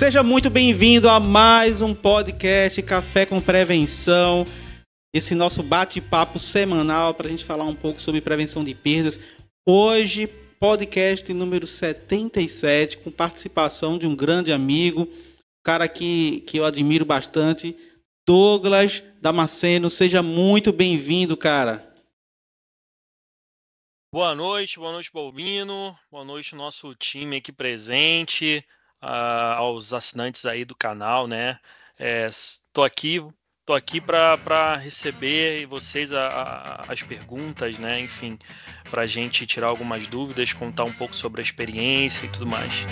Seja muito bem-vindo a mais um podcast Café com Prevenção. Esse nosso bate-papo semanal para a gente falar um pouco sobre prevenção de perdas. Hoje, podcast número 77, com participação de um grande amigo, cara que, que eu admiro bastante, Douglas Damasceno. Seja muito bem-vindo, cara. Boa noite, boa noite, Balbino. Boa noite, nosso time aqui presente, aos assinantes aí do canal, né? Estou é, aqui, tô aqui para receber vocês a, a, as perguntas, né? Enfim, para a gente tirar algumas dúvidas, contar um pouco sobre a experiência e tudo mais.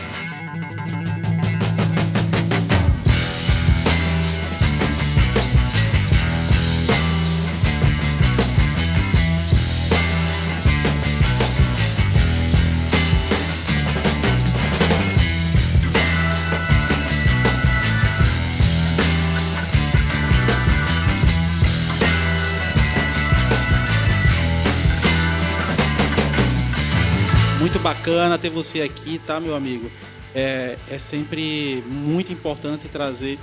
Bacana ter você aqui, tá, meu amigo? É, é sempre muito importante trazer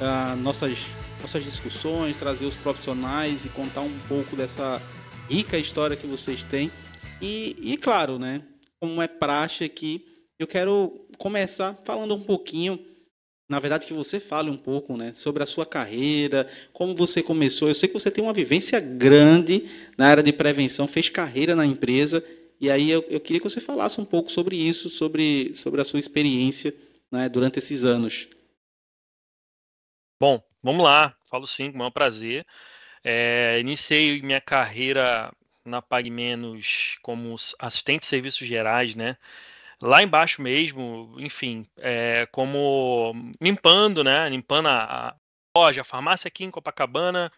uh, nossas, nossas discussões, trazer os profissionais e contar um pouco dessa rica história que vocês têm. E, e claro, né, como é praxe aqui, eu quero começar falando um pouquinho na verdade que você fale um pouco, né, sobre a sua carreira, como você começou. Eu sei que você tem uma vivência grande na área de prevenção, fez carreira na empresa e aí eu, eu queria que você falasse um pouco sobre isso, sobre, sobre a sua experiência né, durante esses anos. Bom, vamos lá. Falo sim, com o maior prazer. É, iniciei minha carreira na Pag Menos como assistente de serviços gerais, né? Lá embaixo mesmo, enfim, é, como limpando, né? Limpando a, a loja, a farmácia aqui em Copacabana,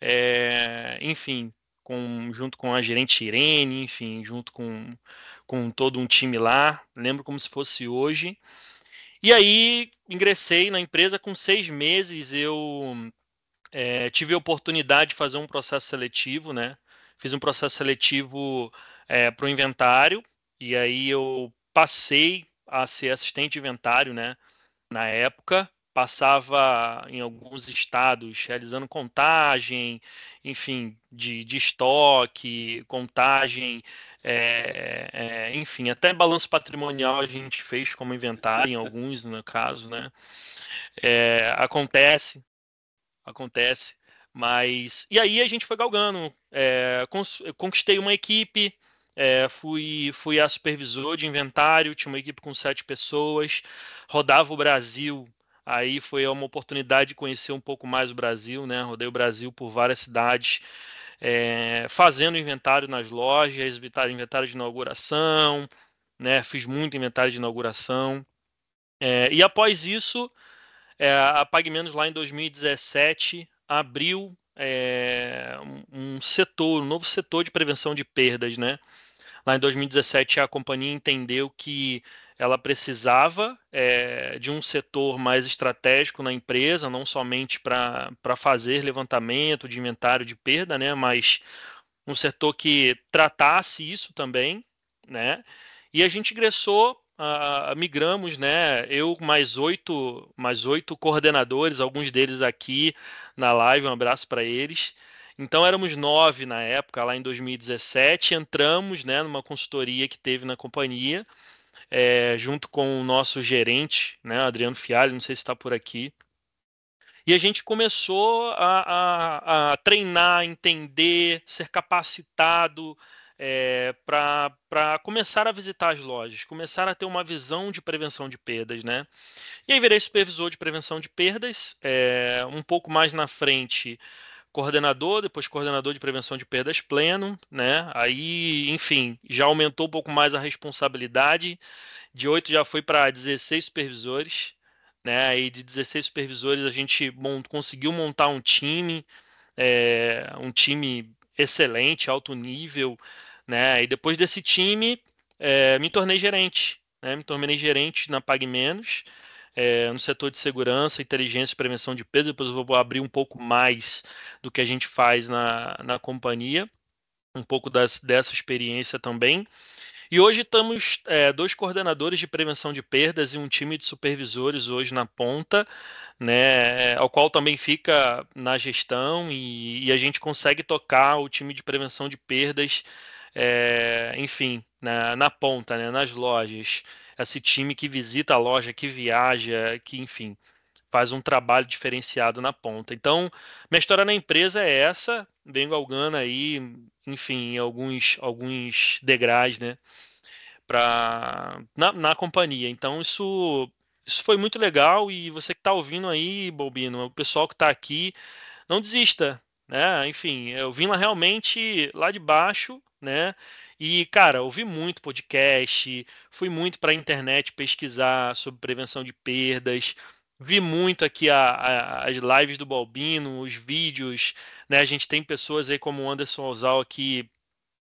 é, enfim, com, junto com a gerente Irene, enfim, junto com, com todo um time lá. Lembro como se fosse hoje. E aí ingressei na empresa com seis meses. Eu é, tive a oportunidade de fazer um processo seletivo, né? Fiz um processo seletivo é, para o inventário e aí eu passei a ser assistente de inventário, né? Na época passava em alguns estados realizando contagem, enfim, de, de estoque, contagem, é, é, enfim, até balanço patrimonial a gente fez como inventário, em alguns, no caso, né? É, acontece, acontece, mas. E aí a gente foi galgando, conquistei uma equipe. É, fui, fui a supervisor de inventário, tinha uma equipe com sete pessoas, rodava o Brasil Aí foi uma oportunidade de conhecer um pouco mais o Brasil, né? Rodei o Brasil por várias cidades, é, fazendo inventário nas lojas, inventário de inauguração, né? Fiz muito inventário de inauguração. É, e após isso, é, a PagMenos lá em 2017 abriu é, um setor, um novo setor de prevenção de perdas, né? Lá em 2017 a companhia entendeu que ela precisava é, de um setor mais estratégico na empresa, não somente para fazer levantamento de inventário de perda, né, mas um setor que tratasse isso também, né? E a gente ingressou, uh, migramos, né? Eu mais oito, mais oito coordenadores, alguns deles aqui na live, um abraço para eles. Então éramos nove na época, lá em 2017, entramos, né, numa consultoria que teve na companhia é, junto com o nosso gerente, né, Adriano Fialho, não sei se está por aqui. E a gente começou a, a, a treinar, entender, ser capacitado é, para começar a visitar as lojas, começar a ter uma visão de prevenção de perdas, né? E aí virei supervisor de prevenção de perdas, é, um pouco mais na frente coordenador, depois coordenador de prevenção de perdas pleno, né? Aí, enfim, já aumentou um pouco mais a responsabilidade. De 8 já foi para 16 supervisores, né? Aí de 16 supervisores a gente mont, conseguiu montar um time, é, um time excelente, alto nível, né? E depois desse time é, me tornei gerente, né? Me tornei gerente na Pag Menos é, no setor de segurança, inteligência e prevenção de peso. Depois eu vou abrir um pouco mais do que a gente faz na, na companhia, um pouco das, dessa experiência também. E hoje estamos é, dois coordenadores de prevenção de perdas e um time de supervisores hoje na ponta, né, ao qual também fica na gestão e, e a gente consegue tocar o time de prevenção de perdas, é, enfim, na, na ponta, né, nas lojas. Esse time que visita a loja, que viaja, que, enfim, faz um trabalho diferenciado na ponta. Então, minha história na empresa é essa, venho galgando aí, enfim, alguns, alguns degraus, né, pra, na, na companhia. Então, isso, isso foi muito legal e você que está ouvindo aí, Bobino, o pessoal que está aqui, não desista, né? Enfim, eu vim lá realmente lá de baixo, né? E, cara, ouvi muito podcast, fui muito para a internet pesquisar sobre prevenção de perdas, Vi muito aqui a, a, as lives do Balbino, os vídeos, né? A gente tem pessoas aí como o Anderson Ozal aqui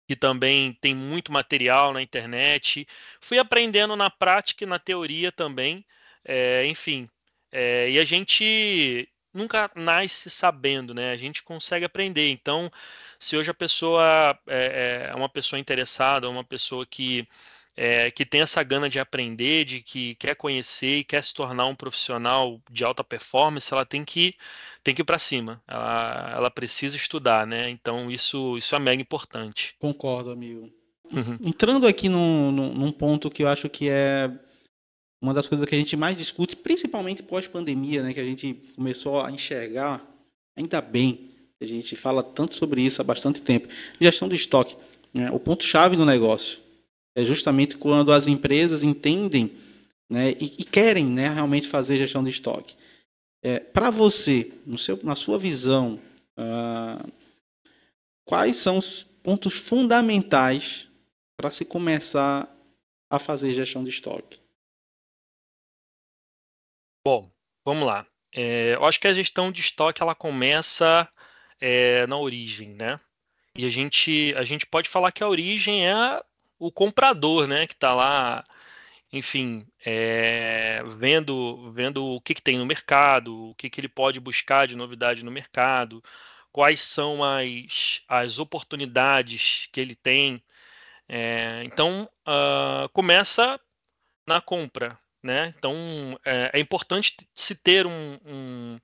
que também tem muito material na internet. Fui aprendendo na prática e na teoria também, é, enfim. É, e a gente nunca nasce sabendo, né? A gente consegue aprender. Então, se hoje a pessoa é, é uma pessoa interessada, uma pessoa que é, que tem essa gana de aprender, de que quer conhecer e quer se tornar um profissional de alta performance, ela tem que tem que ir para cima. Ela, ela precisa estudar, né? Então isso isso é mega importante. Concordo, amigo. Uhum. Entrando aqui num, num ponto que eu acho que é uma das coisas que a gente mais discute, principalmente pós-pandemia, né, que a gente começou a enxergar, ainda bem, a gente fala tanto sobre isso há bastante tempo, gestão do estoque, né, o ponto-chave no negócio. É justamente quando as empresas entendem né, e, e querem né, realmente fazer gestão de estoque. É, Para você, seu, na sua visão, uh, quais são os pontos fundamentais para se começar a fazer gestão de estoque? Bom, vamos lá. É, eu acho que a gestão de estoque ela começa é, na origem, né? E a gente, a gente pode falar que a origem é o comprador, né, que está lá, enfim, é, vendo, vendo o que, que tem no mercado, o que, que ele pode buscar de novidade no mercado, quais são as, as oportunidades que ele tem. É, então, uh, começa na compra, né? Então, é, é importante se ter um, um,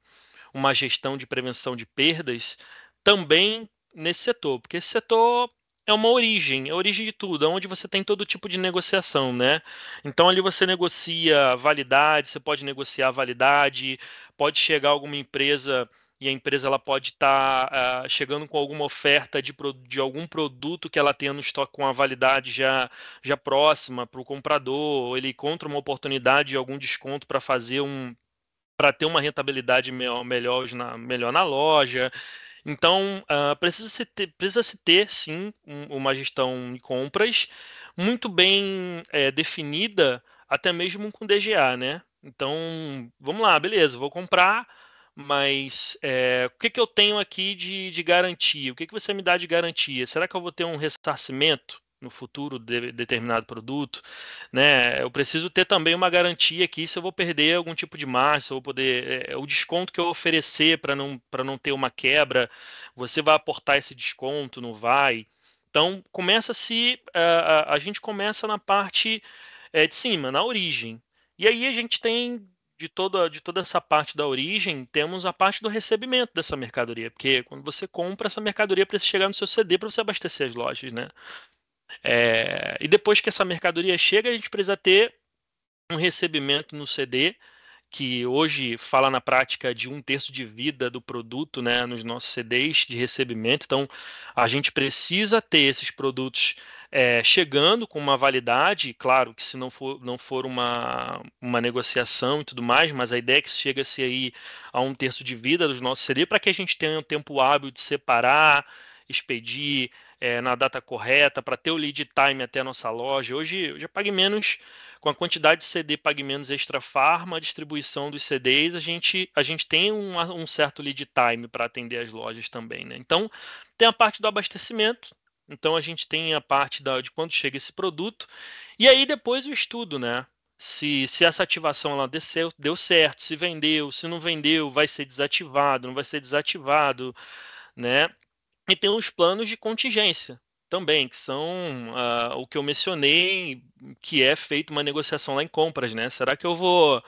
uma gestão de prevenção de perdas também nesse setor, porque esse setor é uma origem, é a origem de tudo, é onde você tem todo tipo de negociação, né? Então ali você negocia validade, você pode negociar validade, pode chegar alguma empresa e a empresa ela pode estar tá, uh, chegando com alguma oferta de, de algum produto que ela tenha no estoque com a validade já, já próxima para o comprador, ele encontra uma oportunidade de algum desconto para fazer um para ter uma rentabilidade melhor, melhor, na, melhor na loja. Então, uh, precisa, se ter, precisa se ter, sim, um, uma gestão de compras muito bem é, definida, até mesmo com DGA, né? Então, vamos lá, beleza, vou comprar, mas é, o que, que eu tenho aqui de, de garantia? O que, que você me dá de garantia? Será que eu vou ter um ressarcimento? No futuro de determinado produto, né? Eu preciso ter também uma garantia aqui se eu vou perder algum tipo de margem, se eu vou poder é, o desconto que eu oferecer para não para não ter uma quebra, você vai aportar esse desconto, não vai? Então começa se a, a, gente começa na parte é, de cima, na origem. E aí a gente tem de toda, de toda essa parte da origem, temos a parte do recebimento dessa mercadoria, porque quando você compra essa mercadoria precisa chegar no seu CD para você abastecer as lojas, né? É, e depois que essa mercadoria chega, a gente precisa ter um recebimento no CD, que hoje fala na prática de um terço de vida do produto né, nos nossos CDs de recebimento. Então, a gente precisa ter esses produtos é, chegando com uma validade, claro que se não for, não for uma, uma negociação e tudo mais, mas a ideia é que chega-se aí a um terço de vida dos nossos CD para que a gente tenha um tempo hábil de separar, expedir, é, na data correta, para ter o lead time até a nossa loja. Hoje eu já paguei menos, com a quantidade de CD pague menos extra farma, a distribuição dos CDs, a gente, a gente tem um, um certo lead time para atender as lojas também. Né? Então, tem a parte do abastecimento, então a gente tem a parte da, de quando chega esse produto, e aí depois o estudo, né? Se, se essa ativação ela desceu, deu certo, se vendeu, se não vendeu, vai ser desativado, não vai ser desativado, né? E tem os planos de contingência. também, que são uh, o que eu mencionei, que é feito uma negociação lá em compras, né? Será que eu vou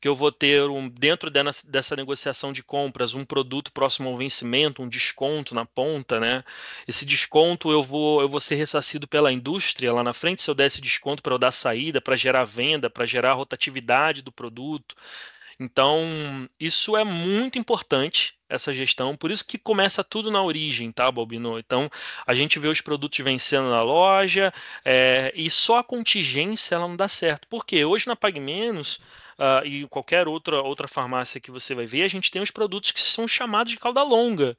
que eu vou ter um, dentro dessa negociação de compras um produto próximo ao vencimento, um desconto na ponta, né? Esse desconto eu vou eu vou ser ressarcido pela indústria lá na frente se eu der esse desconto para eu dar saída, para gerar venda, para gerar rotatividade do produto. Então, isso é muito importante, essa gestão, por isso que começa tudo na origem, tá, Balbino? Então, a gente vê os produtos vencendo na loja é, e só a contingência ela não dá certo. Porque hoje na Pag Menos uh, e qualquer outra, outra farmácia que você vai ver, a gente tem os produtos que são chamados de cauda longa.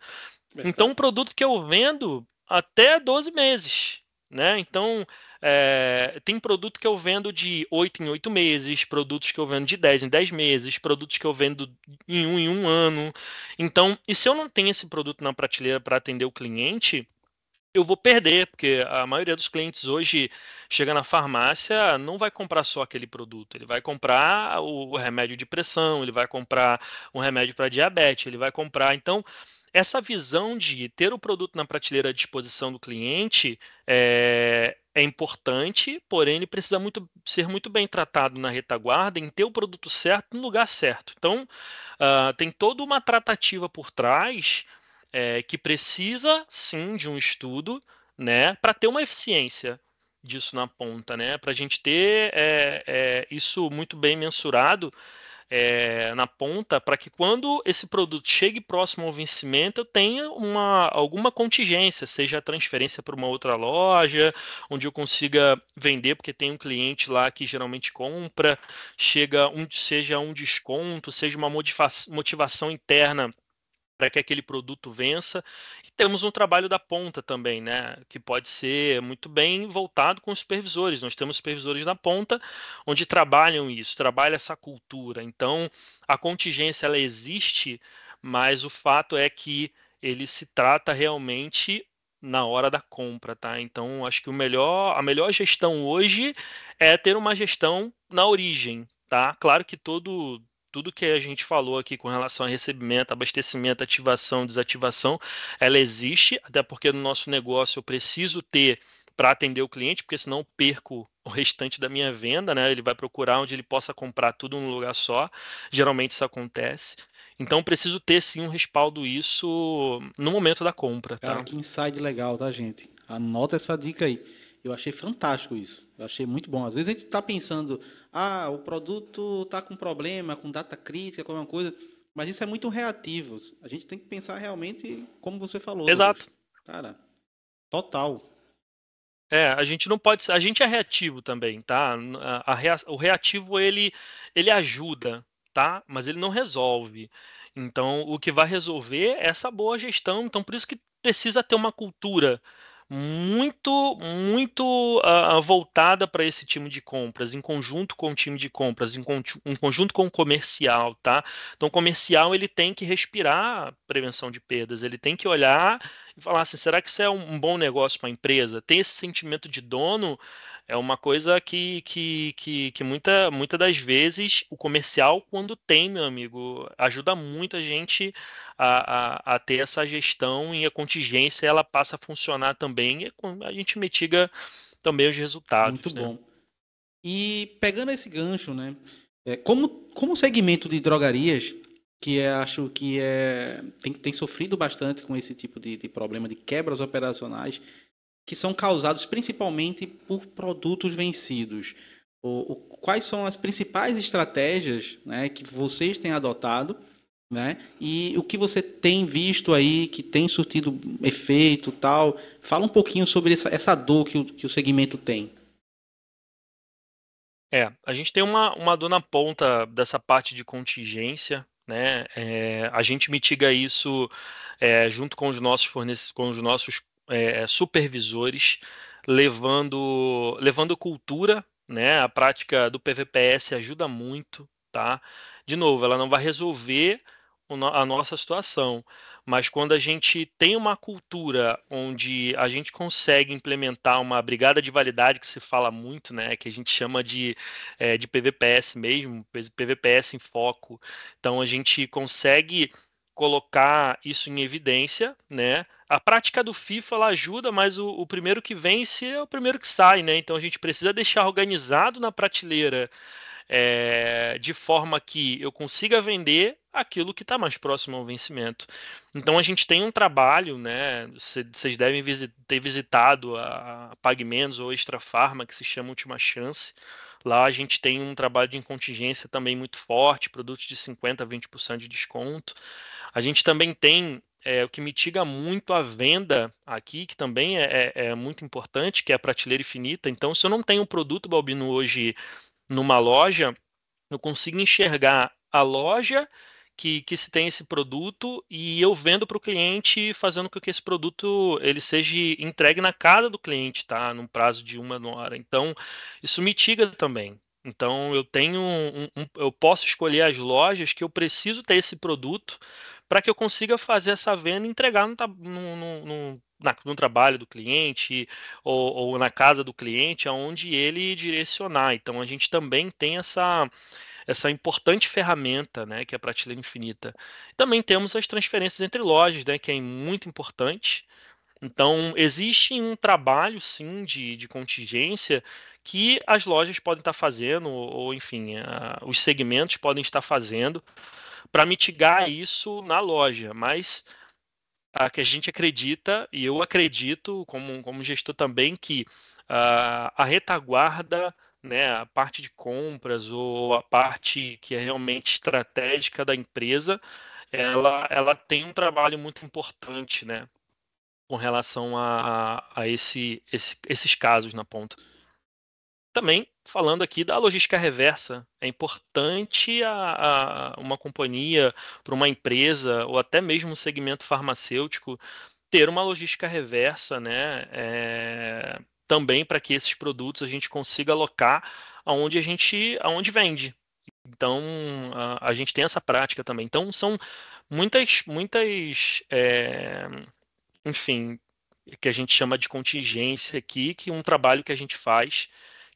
Então, um produto que eu vendo até 12 meses. Né? Então, é, tem produto que eu vendo de 8 em 8 meses, produtos que eu vendo de 10 em 10 meses, produtos que eu vendo em um em um ano. Então, e se eu não tenho esse produto na prateleira para atender o cliente, eu vou perder, porque a maioria dos clientes hoje chega na farmácia, não vai comprar só aquele produto, ele vai comprar o remédio de pressão, ele vai comprar um remédio para diabetes, ele vai comprar. Então, essa visão de ter o produto na prateleira à disposição do cliente é, é importante, porém ele precisa muito, ser muito bem tratado na retaguarda, em ter o produto certo no lugar certo. Então, uh, tem toda uma tratativa por trás é, que precisa sim de um estudo, né, para ter uma eficiência disso na ponta, né, para a gente ter é, é, isso muito bem mensurado é, na ponta para que quando esse produto chegue próximo ao vencimento eu tenha uma, alguma contingência, seja transferência para uma outra loja, onde eu consiga vender, porque tem um cliente lá que geralmente compra, chega um, seja um desconto, seja uma motivação interna para que aquele produto vença. Temos um trabalho da ponta também, né, que pode ser muito bem voltado com os supervisores. Nós temos supervisores na ponta onde trabalham isso, trabalham essa cultura. Então, a contingência ela existe, mas o fato é que ele se trata realmente na hora da compra, tá? Então, acho que o melhor, a melhor gestão hoje é ter uma gestão na origem, tá? Claro que todo tudo que a gente falou aqui com relação a recebimento, abastecimento, ativação, desativação, ela existe, até porque no nosso negócio eu preciso ter para atender o cliente, porque senão eu perco o restante da minha venda, né? Ele vai procurar onde ele possa comprar tudo num lugar só. Geralmente isso acontece. Então preciso ter sim um respaldo isso no momento da compra, tá? Cara, que insight legal, tá, gente? Anota essa dica aí. Eu achei fantástico isso. Eu achei muito bom. Às vezes a gente está pensando, ah, o produto está com problema, com data crítica, com alguma coisa, mas isso é muito reativo. A gente tem que pensar realmente como você falou. Exato. Cara, total. É, a gente não pode, a gente é reativo também, tá? A, a, o reativo ele ele ajuda, tá? Mas ele não resolve. Então, o que vai resolver é essa boa gestão. Então, por isso que precisa ter uma cultura muito, muito uh, voltada para esse time de compras, em conjunto com o time de compras, em, con em conjunto com o comercial, tá? Então, o comercial ele tem que respirar prevenção de perdas, ele tem que olhar e falar assim, será que isso é um, um bom negócio para a empresa? Tem esse sentimento de dono é uma coisa que, que, que, que muita, muita das vezes o comercial, quando tem, meu amigo, ajuda muito a gente a, a, a ter essa gestão e a contingência ela passa a funcionar também e a gente mitiga também os resultados. Muito né? bom. E pegando esse gancho, né? É, como, como segmento de drogarias, que é, acho que é, tem, tem sofrido bastante com esse tipo de, de problema de quebras operacionais, que são causados principalmente por produtos vencidos. O, o, quais são as principais estratégias né, que vocês têm adotado né, e o que você tem visto aí que tem surtido efeito tal? Fala um pouquinho sobre essa, essa dor que o, que o segmento tem. É, a gente tem uma, uma dor na ponta dessa parte de contingência, né? É, a gente mitiga isso é, junto com os nossos fornecedores, com os nossos é, supervisores, levando, levando cultura, né? A prática do PVPS ajuda muito, tá? De novo, ela não vai resolver a nossa situação, mas quando a gente tem uma cultura onde a gente consegue implementar uma brigada de validade que se fala muito, né, que a gente chama de, é, de PVPS mesmo, PVPS em foco, então a gente consegue colocar isso em evidência, né? A prática do FIFA ela ajuda, mas o, o, primeiro que vence é o primeiro que sai, né? Então a gente precisa deixar organizado na prateleira é, de forma que eu consiga vender aquilo que está mais próximo ao vencimento. Então a gente tem um trabalho, né? Vocês devem ter visitado a Pague Menos ou Extra Farma, que se chama Última Chance. Lá a gente tem um trabalho de contingência também muito forte, produtos de 50% a 20% de desconto. A gente também tem é, o que mitiga muito a venda aqui, que também é, é, é, muito importante, que é a prateleira infinita. Então, se eu não tenho um produto Balbino hoje numa loja, eu consigo enxergar a loja que, que se tem esse produto e eu vendo para o cliente, fazendo com que esse produto ele seja entregue na casa do cliente, tá? Num prazo de uma hora. Então, isso mitiga também. Então, eu tenho um, um, eu posso escolher as lojas que eu preciso ter esse produto para que eu consiga fazer essa venda e entregar no, no, no, na, no trabalho do cliente ou, ou, na casa do cliente, aonde ele direcionar. Então a gente também tem essa essa importante ferramenta, né, que é a prateleira infinita. Também temos as transferências entre lojas, né, que é muito importante. Então, existe um trabalho, sim, de, de contingência que as lojas podem estar fazendo, ou, enfim, a, os segmentos podem estar fazendo para mitigar isso na loja. Mas a que a gente acredita, e eu acredito, como, como gestor também, que uh, a retaguarda, né, a parte de compras ou a parte que é realmente estratégica da empresa, ela, ela tem um trabalho muito importante, né, com relação a, a esse, esse, esses casos na ponta. Também falando aqui da logística reversa, é importante a, a uma companhia, para uma empresa ou até mesmo um segmento farmacêutico ter uma logística reversa, né? É, também para que esses produtos a gente consiga alocar aonde a gente, aonde vende. Então a, a gente tem essa prática também. Então são muitas, muitas, é, enfim, que a gente chama de contingência aqui, que um trabalho que a gente faz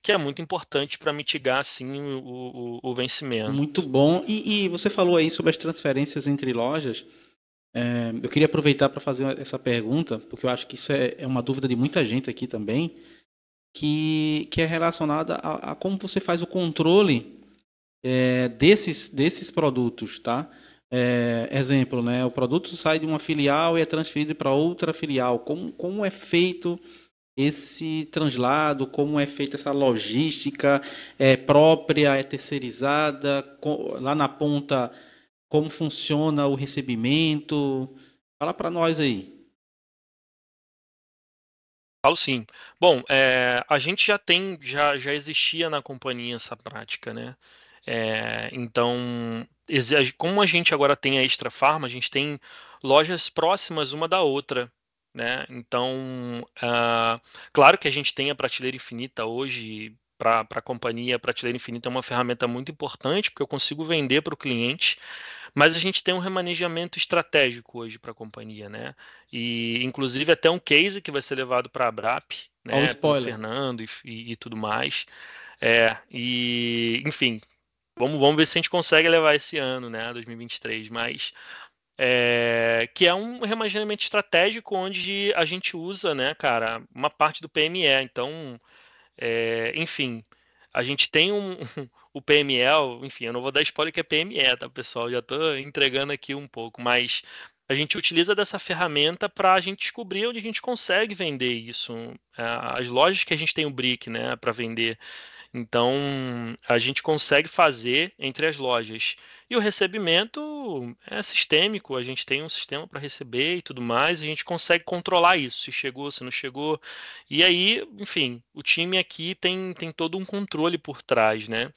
que é muito importante para mitigar assim o, o, o, vencimento. Muito bom. E, e, você falou aí sobre as transferências entre lojas. É, eu queria aproveitar para fazer essa pergunta, porque eu acho que isso é, é, uma dúvida de muita gente aqui também, que, que é relacionada a, a como você faz o controle é, desses, desses produtos, tá? É, exemplo, né? O produto sai de uma filial e é transferido para outra filial. Como, como é feito esse translado, como é feita essa logística é própria, é terceirizada, lá na ponta como funciona o recebimento. Fala para nós aí. Falo sim. Bom, é, a gente já tem, já, já existia na companhia essa prática, né? É, então, como a gente agora tem a Extra Farma, a gente tem lojas próximas uma da outra. Né? Então, uh, claro que a gente tem a prateleira infinita hoje para a companhia, a prateleira infinita é uma ferramenta muito importante, porque eu consigo vender para o cliente, mas a gente tem um remanejamento estratégico hoje para a companhia, né? E inclusive até um case que vai ser levado para a Abrap, né? Pelo Fernando e, e, e, tudo mais. É, e enfim, vamos, vamos ver se a gente consegue levar esse ano, né? 2023, mas é, que é um remanejamento estratégico onde a gente usa, né, cara, uma parte do PME. Então, é, enfim, a gente tem um, o PML, enfim, eu não vou dar spoiler que é PME, tá, pessoal? Já estou entregando aqui um pouco, mas a gente utiliza dessa ferramenta para a gente descobrir onde a gente consegue vender isso. É, as lojas que a gente tem o brick, né, para vender. Então, a gente consegue fazer entre as lojas. E o recebimento é sistêmico, a gente tem um sistema para receber e tudo mais, a gente consegue controlar isso, se chegou, se não chegou. E aí, enfim, o time aqui tem, tem todo um controle por trás, né?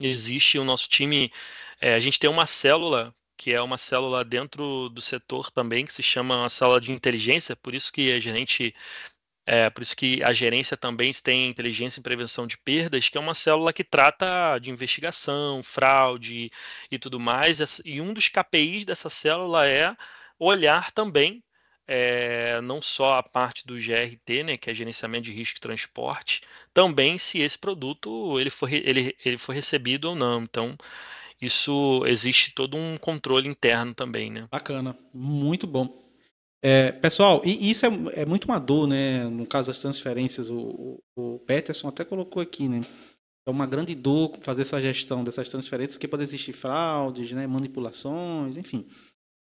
Existe o nosso time, é, a gente tem uma célula que é uma célula dentro do setor também, que se chama uma célula de inteligência, por isso que a gente é, por isso que a gerência também tem inteligência em prevenção de perdas, que é uma célula que trata de investigação, fraude e tudo mais. E um dos KPIs dessa célula é olhar também é, não só a parte do GRT, né, que é gerenciamento de risco e transporte, também se esse produto ele foi, ele, ele foi recebido ou não. Então, isso existe todo um controle interno também, né? Bacana, muito bom. É, pessoal, e isso é, é, muito uma dor, né? No caso das transferências, o, o, Peterson até colocou aqui, né? É uma grande dor fazer essa gestão dessas transferências, porque pode existir fraudes, né? manipulações, enfim.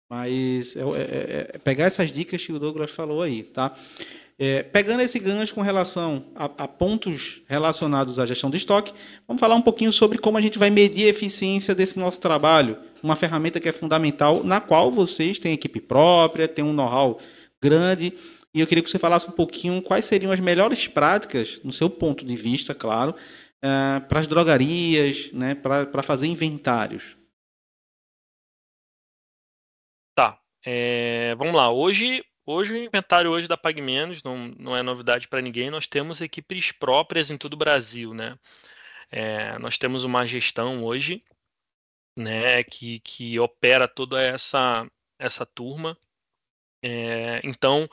Mas é, é, é pegar essas dicas que o Douglas falou aí, tá? É, pegando esse gancho com relação a, a, pontos relacionados à gestão de estoque, vamos falar um pouquinho sobre como a gente vai medir a eficiência desse nosso trabalho. Uma ferramenta que é fundamental, na qual vocês têm equipe própria, têm um know-how grande. E eu queria que você falasse um pouquinho quais seriam as melhores práticas, no seu ponto de vista, claro, é, para as drogarias, né, para fazer inventários. Tá. É, vamos lá. Hoje Hoje o inventário hoje da Pag Menos não, não é novidade para ninguém. Nós temos equipes próprias em todo o Brasil, né? É, nós temos uma gestão hoje, né, que, que opera toda essa essa turma. É, então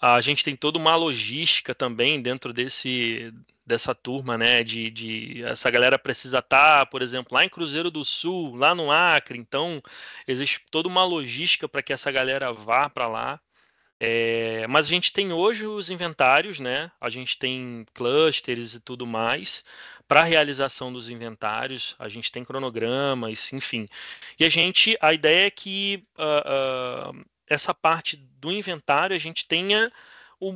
a gente tem toda uma logística também dentro desse dessa turma, né? De, de essa galera precisa estar, tá, por exemplo, lá em Cruzeiro do Sul, lá no Acre. Então existe toda uma logística para que essa galera vá para lá. É, mas a gente tem hoje os inventários, né? A gente tem clusters e tudo mais para realização dos inventários. A gente tem cronogramas, enfim. E a gente, a ideia é que uh, uh, essa parte do inventário a gente tenha o,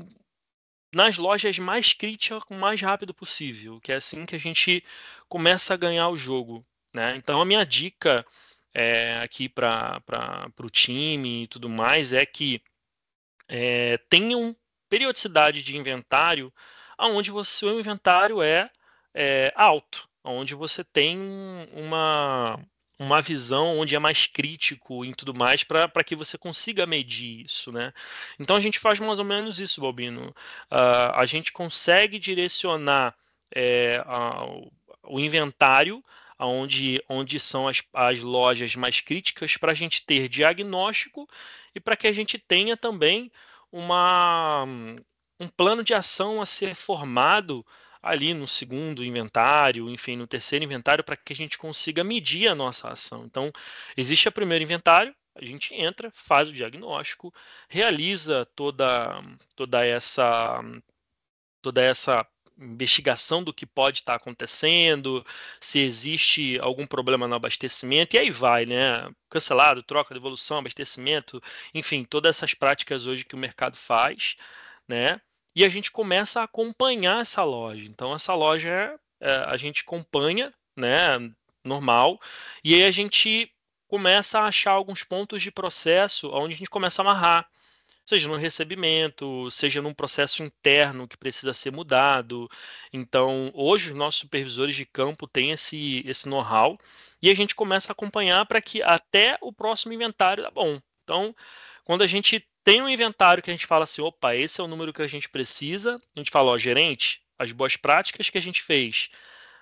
nas lojas mais críticas o mais rápido possível, que é assim que a gente começa a ganhar o jogo. Né? Então a minha dica é, aqui para o time e tudo mais é que é, tenham periodicidade de inventário onde o seu inventário é, é alto, onde você tem uma, uma visão onde é mais crítico e tudo mais para que você consiga medir isso, né? Então a gente faz mais ou menos isso, Balbino. Uh, a gente consegue direcionar é, a, o inventário onde, onde são as, as lojas mais críticas para a gente ter diagnóstico e para que a gente tenha também uma, um plano de ação a ser formado ali no segundo inventário, enfim, no terceiro inventário, para que a gente consiga medir a nossa ação. Então, existe o primeiro inventário, a gente entra, faz o diagnóstico, realiza toda, toda essa toda essa investigação do que pode estar acontecendo, se existe algum problema no abastecimento, e aí vai, né? Cancelado, troca, devolução, abastecimento, enfim, todas essas práticas hoje que o mercado faz, né? E a gente começa a acompanhar essa loja. Então, essa loja é, a gente acompanha, né? Normal, e aí a gente começa a achar alguns pontos de processo onde a gente começa a amarrar seja no recebimento, seja num processo interno que precisa ser mudado. Então, hoje, os nossos supervisores de campo têm esse, esse know-how e a gente começa a acompanhar para que até o próximo inventário dá bom. Então, quando a gente tem um inventário que a gente fala assim, opa, esse é o número que a gente precisa, a gente fala, ó, gerente, as boas práticas que a gente fez,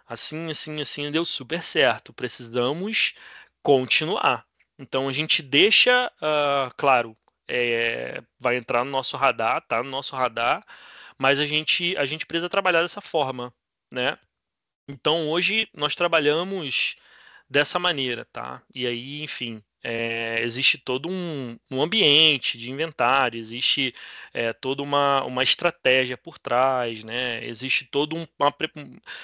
assim, assim, assim, deu super certo, precisamos continuar. Então a gente deixa, uh, claro, é, vai entrar no nosso radar, tá no nosso radar, mas a gente, a gente precisa trabalhar dessa forma, né? Então hoje nós trabalhamos dessa maneira, tá? E aí, enfim, é, existe todo um, um, ambiente de inventário, existe é, toda uma, uma estratégia por trás, né? Existe todo um. Uma,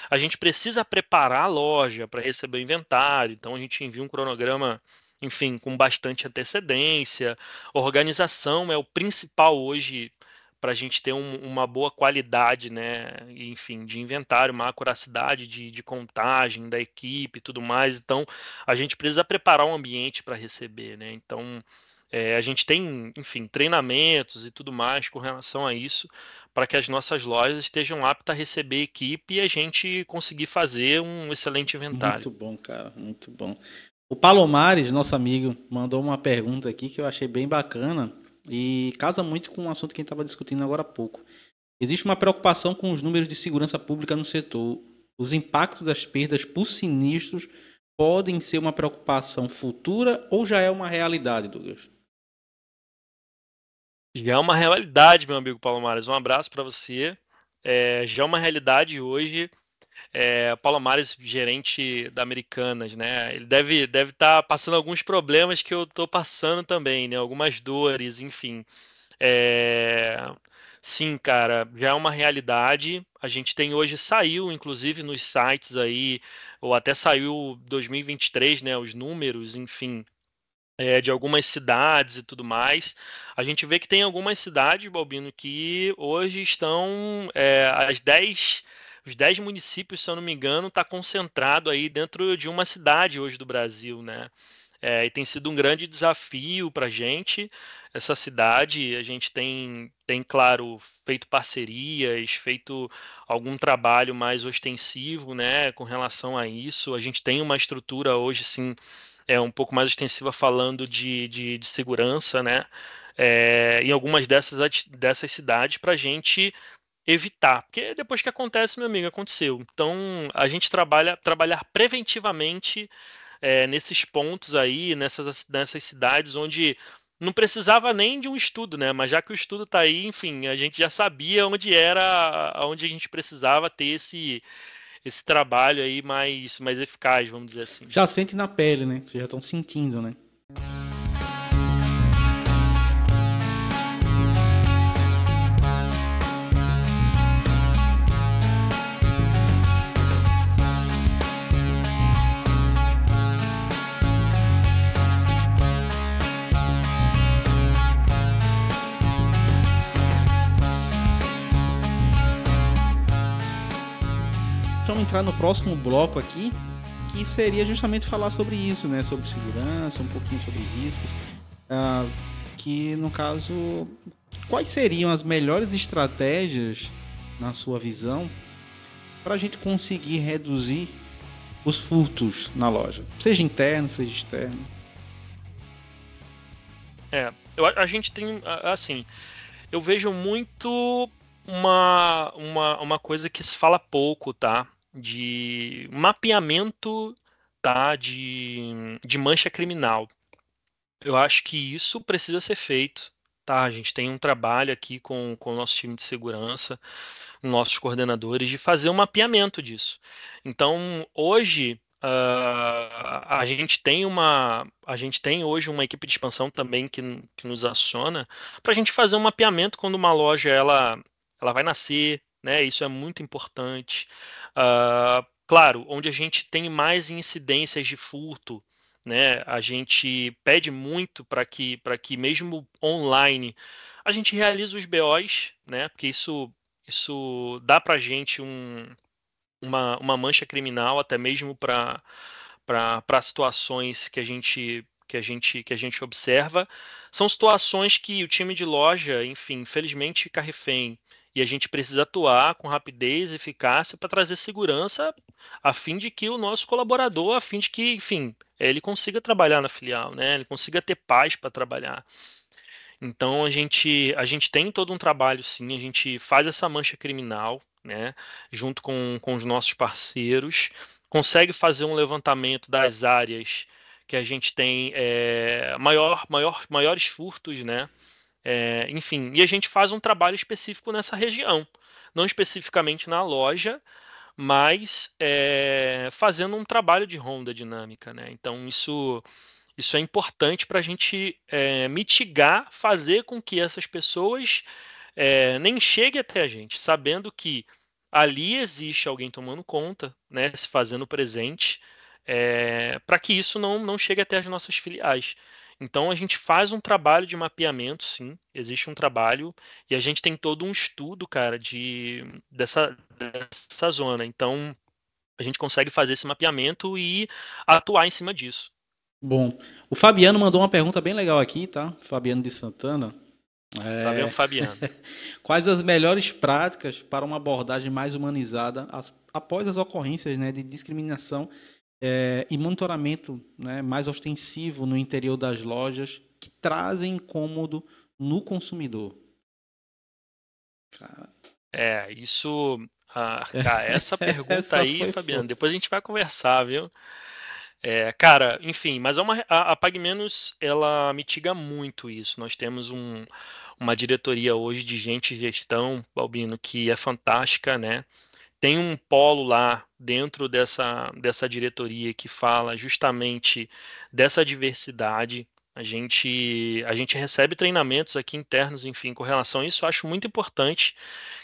a gente precisa preparar a loja para receber o inventário, então a gente envia um cronograma enfim, com bastante antecedência. Organização é o principal hoje para a gente ter um, uma boa qualidade, né, enfim, de inventário, uma acuracidade de, de contagem da equipe e tudo mais. Então, a gente precisa preparar um ambiente para receber, né? Então, é, a gente tem, enfim, treinamentos e tudo mais com relação a isso, para que as nossas lojas estejam aptas a receber equipe e a gente conseguir fazer um excelente inventário. Muito bom, cara, muito bom. O Palomares, nosso amigo, mandou uma pergunta aqui que eu achei bem bacana e casa muito com o assunto que a gente estava discutindo agora há pouco. Existe uma preocupação com os números de segurança pública no setor. Os impactos das perdas por sinistros podem ser uma preocupação futura ou já é uma realidade, Douglas? Já é uma realidade, meu amigo Palomares. Um abraço para você. É, já é uma realidade hoje. É, Paulo Mares, gerente da Americanas, né? Ele deve deve estar tá passando alguns problemas que eu estou passando também, né? Algumas dores, enfim. É... Sim, cara, já é uma realidade. A gente tem hoje, saiu inclusive nos sites aí, ou até saiu 2023, né? Os números, enfim, é, de algumas cidades e tudo mais. A gente vê que tem algumas cidades, Balbino, que hoje estão é, as 10 os 10 municípios, se eu não me engano, está concentrado aí dentro de uma cidade hoje do Brasil, né? É, e tem sido um grande desafio para a gente, essa cidade. A gente tem, tem, claro, feito parcerias, feito algum trabalho mais ostensivo né, com relação a isso. A gente tem uma estrutura hoje, sim, é um pouco mais extensiva falando de, de, de segurança, né? É, em algumas dessas, dessas cidades para a gente evitar, porque depois que acontece, meu amigo, aconteceu. Então a gente trabalha trabalhar preventivamente é, nesses pontos aí, nessas, nessas cidades onde não precisava nem de um estudo, né? Mas já que o estudo está aí, enfim, a gente já sabia onde era, onde a gente precisava ter esse esse trabalho aí mais, mais eficaz, vamos dizer assim. Já sente na pele, né? Vocês já estão sentindo, né? Entrar no próximo bloco aqui, que seria justamente falar sobre isso, né? Sobre segurança, um pouquinho sobre riscos. Uh, que no caso, quais seriam as melhores estratégias, na sua visão, para a gente conseguir reduzir os furtos na loja, seja interno, seja externo? É, eu, a gente tem, assim, eu vejo muito uma, uma, uma coisa que se fala pouco, tá? De mapeamento tá, de, de mancha criminal. Eu acho que isso precisa ser feito. Tá? A gente tem um trabalho aqui com, com o nosso time de segurança, nossos coordenadores, de fazer um mapeamento disso. Então, hoje, Uh, a gente tem uma a gente tem hoje uma equipe de expansão também que, que nos aciona para a gente fazer um mapeamento quando uma loja ela ela vai nascer né? Isso é muito importante. Uh, claro, onde a gente tem mais incidências de furto, né? A gente pede muito para que, que mesmo online a gente realize os BOs, né? Porque isso, isso dá para a gente um, uma, uma mancha criminal, até mesmo para para situações que a gente que a gente que a gente observa são situações que o time de loja, enfim, infelizmente fica refém e a gente precisa atuar com rapidez e eficácia para trazer segurança a fim de que o nosso colaborador, a fim de que, enfim, ele consiga trabalhar na filial, né? Ele consiga ter paz para trabalhar. Então a gente a gente tem todo um trabalho sim, a gente faz essa mancha criminal, né, junto com, com os nossos parceiros, consegue fazer um levantamento das áreas que a gente tem é, maior, maior, maiores furtos, né? É, enfim, e a gente faz um trabalho específico nessa região, não especificamente na loja, mas é, fazendo um trabalho de ronda dinâmica, né? Então isso isso é importante para a gente é, mitigar, fazer com que essas pessoas é, nem cheguem até a gente, sabendo que ali existe alguém tomando conta, né, se fazendo presente, é, para que isso não, não chegue até as nossas filiais. Então a gente faz um trabalho de mapeamento, sim, existe um trabalho e a gente tem todo um estudo, cara, de dessa, dessa zona. Então a gente consegue fazer esse mapeamento e atuar em cima disso. Bom, o Fabiano mandou uma pergunta bem legal aqui, tá? Fabiano de Santana. É... Tá vendo, Fabiano? Quais as melhores práticas para uma abordagem mais humanizada após as ocorrências né, de discriminação é, e monitoramento né, mais ostensivo no interior das lojas que trazem incômodo no consumidor. Cara. É, isso. Ah, cara, essa pergunta essa aí, Fabiano, foda. depois a gente vai conversar, viu? É, cara, enfim, mas é uma, a, a PagMenos, ela mitiga muito isso. Nós temos um, uma diretoria hoje de gente de gestão, Balbino, que é fantástica, né? Tem um polo lá dentro dessa, dessa diretoria que fala justamente dessa diversidade. A gente, a gente recebe treinamentos aqui internos, enfim, com relação a isso. Acho muito importante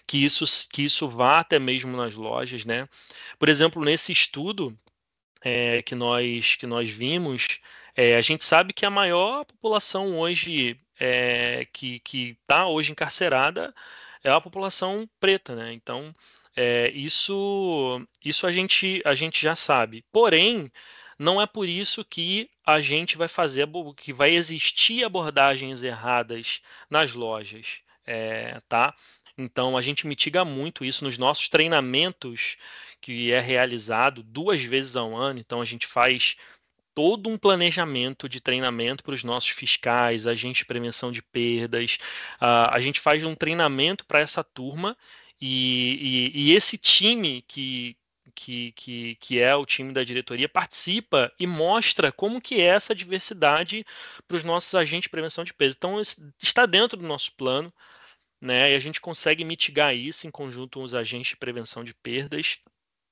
que isso, que isso vá até mesmo nas lojas, né? Por exemplo, nesse estudo é, que, nós, que nós vimos, é, a gente sabe que a maior população hoje é, que está hoje encarcerada é a população preta, né? Então, é, isso, isso a gente, a gente já sabe. Porém, não é por isso que a gente vai fazer, que vai existir abordagens erradas nas lojas, é, tá? Então a gente mitiga muito isso nos nossos treinamentos, que é realizado duas vezes ao ano. Então a gente faz todo um planejamento de treinamento para os nossos fiscais, agentes de prevenção de perdas. Uh, a gente faz um treinamento para essa turma e, e, e, esse time que, que, que, que é o time da diretoria participa e mostra como que é essa diversidade para os nossos agentes de prevenção de perdas. Então está dentro do nosso plano. Né, e a gente consegue mitigar isso em conjunto com os agentes de prevenção de perdas,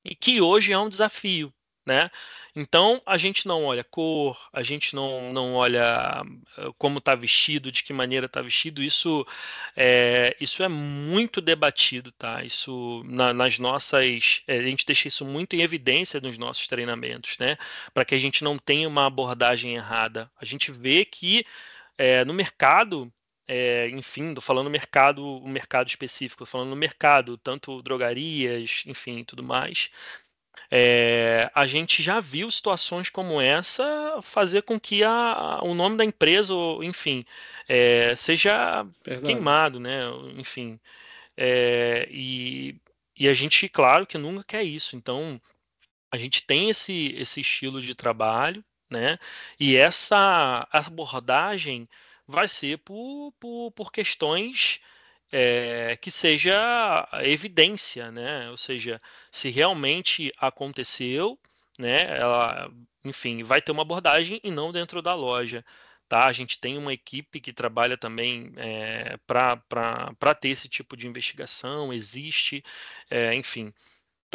e que hoje é um desafio, né? Então a gente não olha cor, a gente não, não olha ah, como está vestido, de que maneira está vestido. Isso é, isso é muito debatido, tá? Isso na, nas nossas é, a gente deixa isso muito em evidência nos nossos treinamentos, né? Para que a gente não tenha uma abordagem errada. A gente vê que é, no mercado é, enfim, tô falando mercado, o mercado específico, falando no mercado, tanto drogarias, enfim, tudo mais. É, a gente já viu situações como essa fazer com que a, o nome da empresa, enfim, é, seja Verdade. queimado, né? Enfim, é, e, e a gente, claro, que nunca quer isso. Então, a gente tem esse, esse estilo de trabalho, né? E essa abordagem vai ser por, por, por questões é, que seja evidência, né? Ou seja, se realmente aconteceu, né? Ela, enfim, vai ter uma abordagem e não dentro da loja. Tá? A gente tem uma equipe que trabalha também é, para ter esse tipo de investigação, existe, é, enfim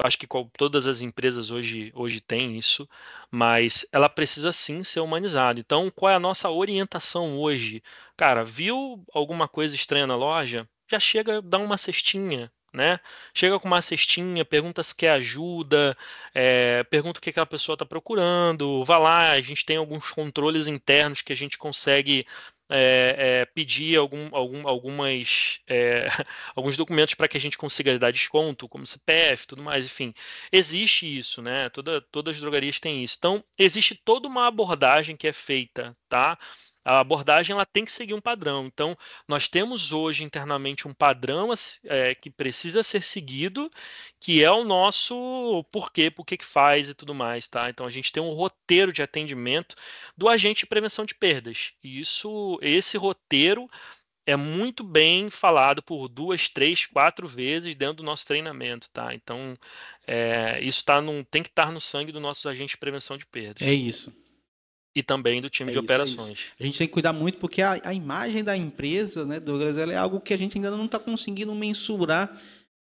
acho que todas as empresas hoje, hoje têm isso, mas ela precisa sim ser humanizada. Então, qual é a nossa orientação hoje? Cara, viu alguma coisa estranha na loja? Já chega, dá uma cestinha, né? Chega com uma cestinha, pergunta se quer ajuda, é, pergunta o que aquela pessoa está procurando, vá lá, a gente tem alguns controles internos que a gente consegue é, é, pedir algum, algum, algumas, é, alguns documentos para que a gente consiga dar desconto, como CPF, tudo mais, enfim. Existe isso, né? Toda, todas as drogarias têm isso. Então, existe toda uma abordagem que é feita, tá? A abordagem ela tem que seguir um padrão. Então, nós temos hoje internamente um padrão é, que precisa ser seguido, que é o nosso porquê, por que faz e tudo mais, tá? Então, a gente tem um roteiro de atendimento do agente de prevenção de perdas. E isso, esse roteiro é muito bem falado por duas, três, quatro vezes dentro do nosso treinamento, tá? Então, é, isso tá num, tem que estar no sangue dos nossos agentes de prevenção de perdas. É isso e também do time é de isso, operações. É a gente tem que cuidar muito porque a, a imagem da empresa, né, Douglas, ela é algo que a gente ainda não está conseguindo mensurar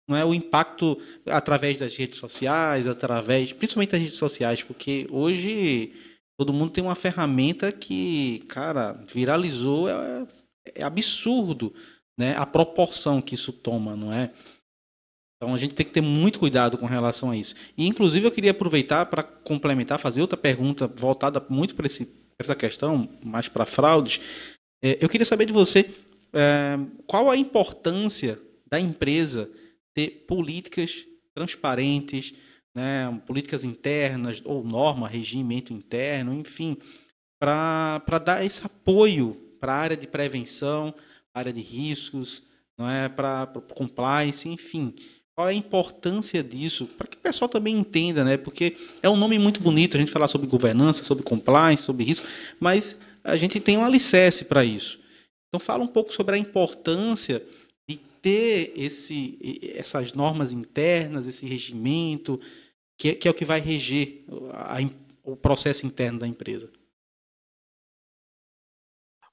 não é o impacto através das redes sociais, através, principalmente das redes sociais, porque hoje todo mundo tem uma ferramenta que, cara, viralizou, é, é absurdo, né, a proporção que isso toma, não é? Então a gente tem que ter muito cuidado com relação a isso. E inclusive eu queria aproveitar para complementar, fazer outra pergunta voltada muito para essa questão, mais para fraudes. É, eu queria saber de você é, qual a importância da empresa ter políticas transparentes, né, políticas internas ou norma, regimento interno, enfim, para dar esse apoio para a área de prevenção, área de riscos, não é para compliance, enfim qual é a importância disso, para que o pessoal também entenda, né? Porque é um nome muito bonito a gente falar sobre governança, sobre compliance, sobre risco, mas a gente tem um alicerce para isso. Então fala um pouco sobre a importância de ter esse, essas normas internas, esse regimento, que, que é o que vai reger a, o processo interno da empresa.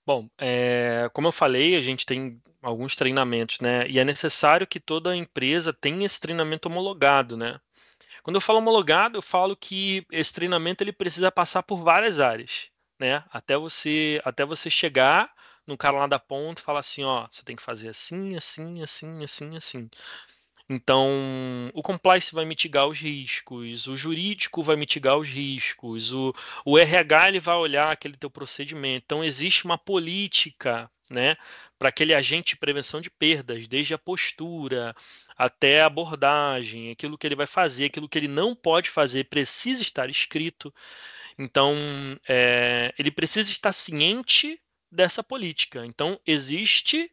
Bom, é, como eu falei, a gente tem alguns treinamentos, né? E é necessário que toda empresa tenha esse treinamento homologado, né? Quando eu falo homologado, eu falo que esse treinamento ele precisa passar por várias áreas, né? Até você, até você chegar no cara lá da ponta e falar assim, ó, você tem que fazer assim, assim, assim, assim, assim. Então, o compliance vai mitigar os riscos, o jurídico vai mitigar os riscos, o, o RH ele vai olhar aquele teu procedimento. Então, existe uma política né, para aquele agente de prevenção de perdas, desde a postura até a abordagem, aquilo que ele vai fazer, aquilo que ele não pode fazer, precisa estar escrito. Então, é, ele precisa estar ciente dessa política. Então, existe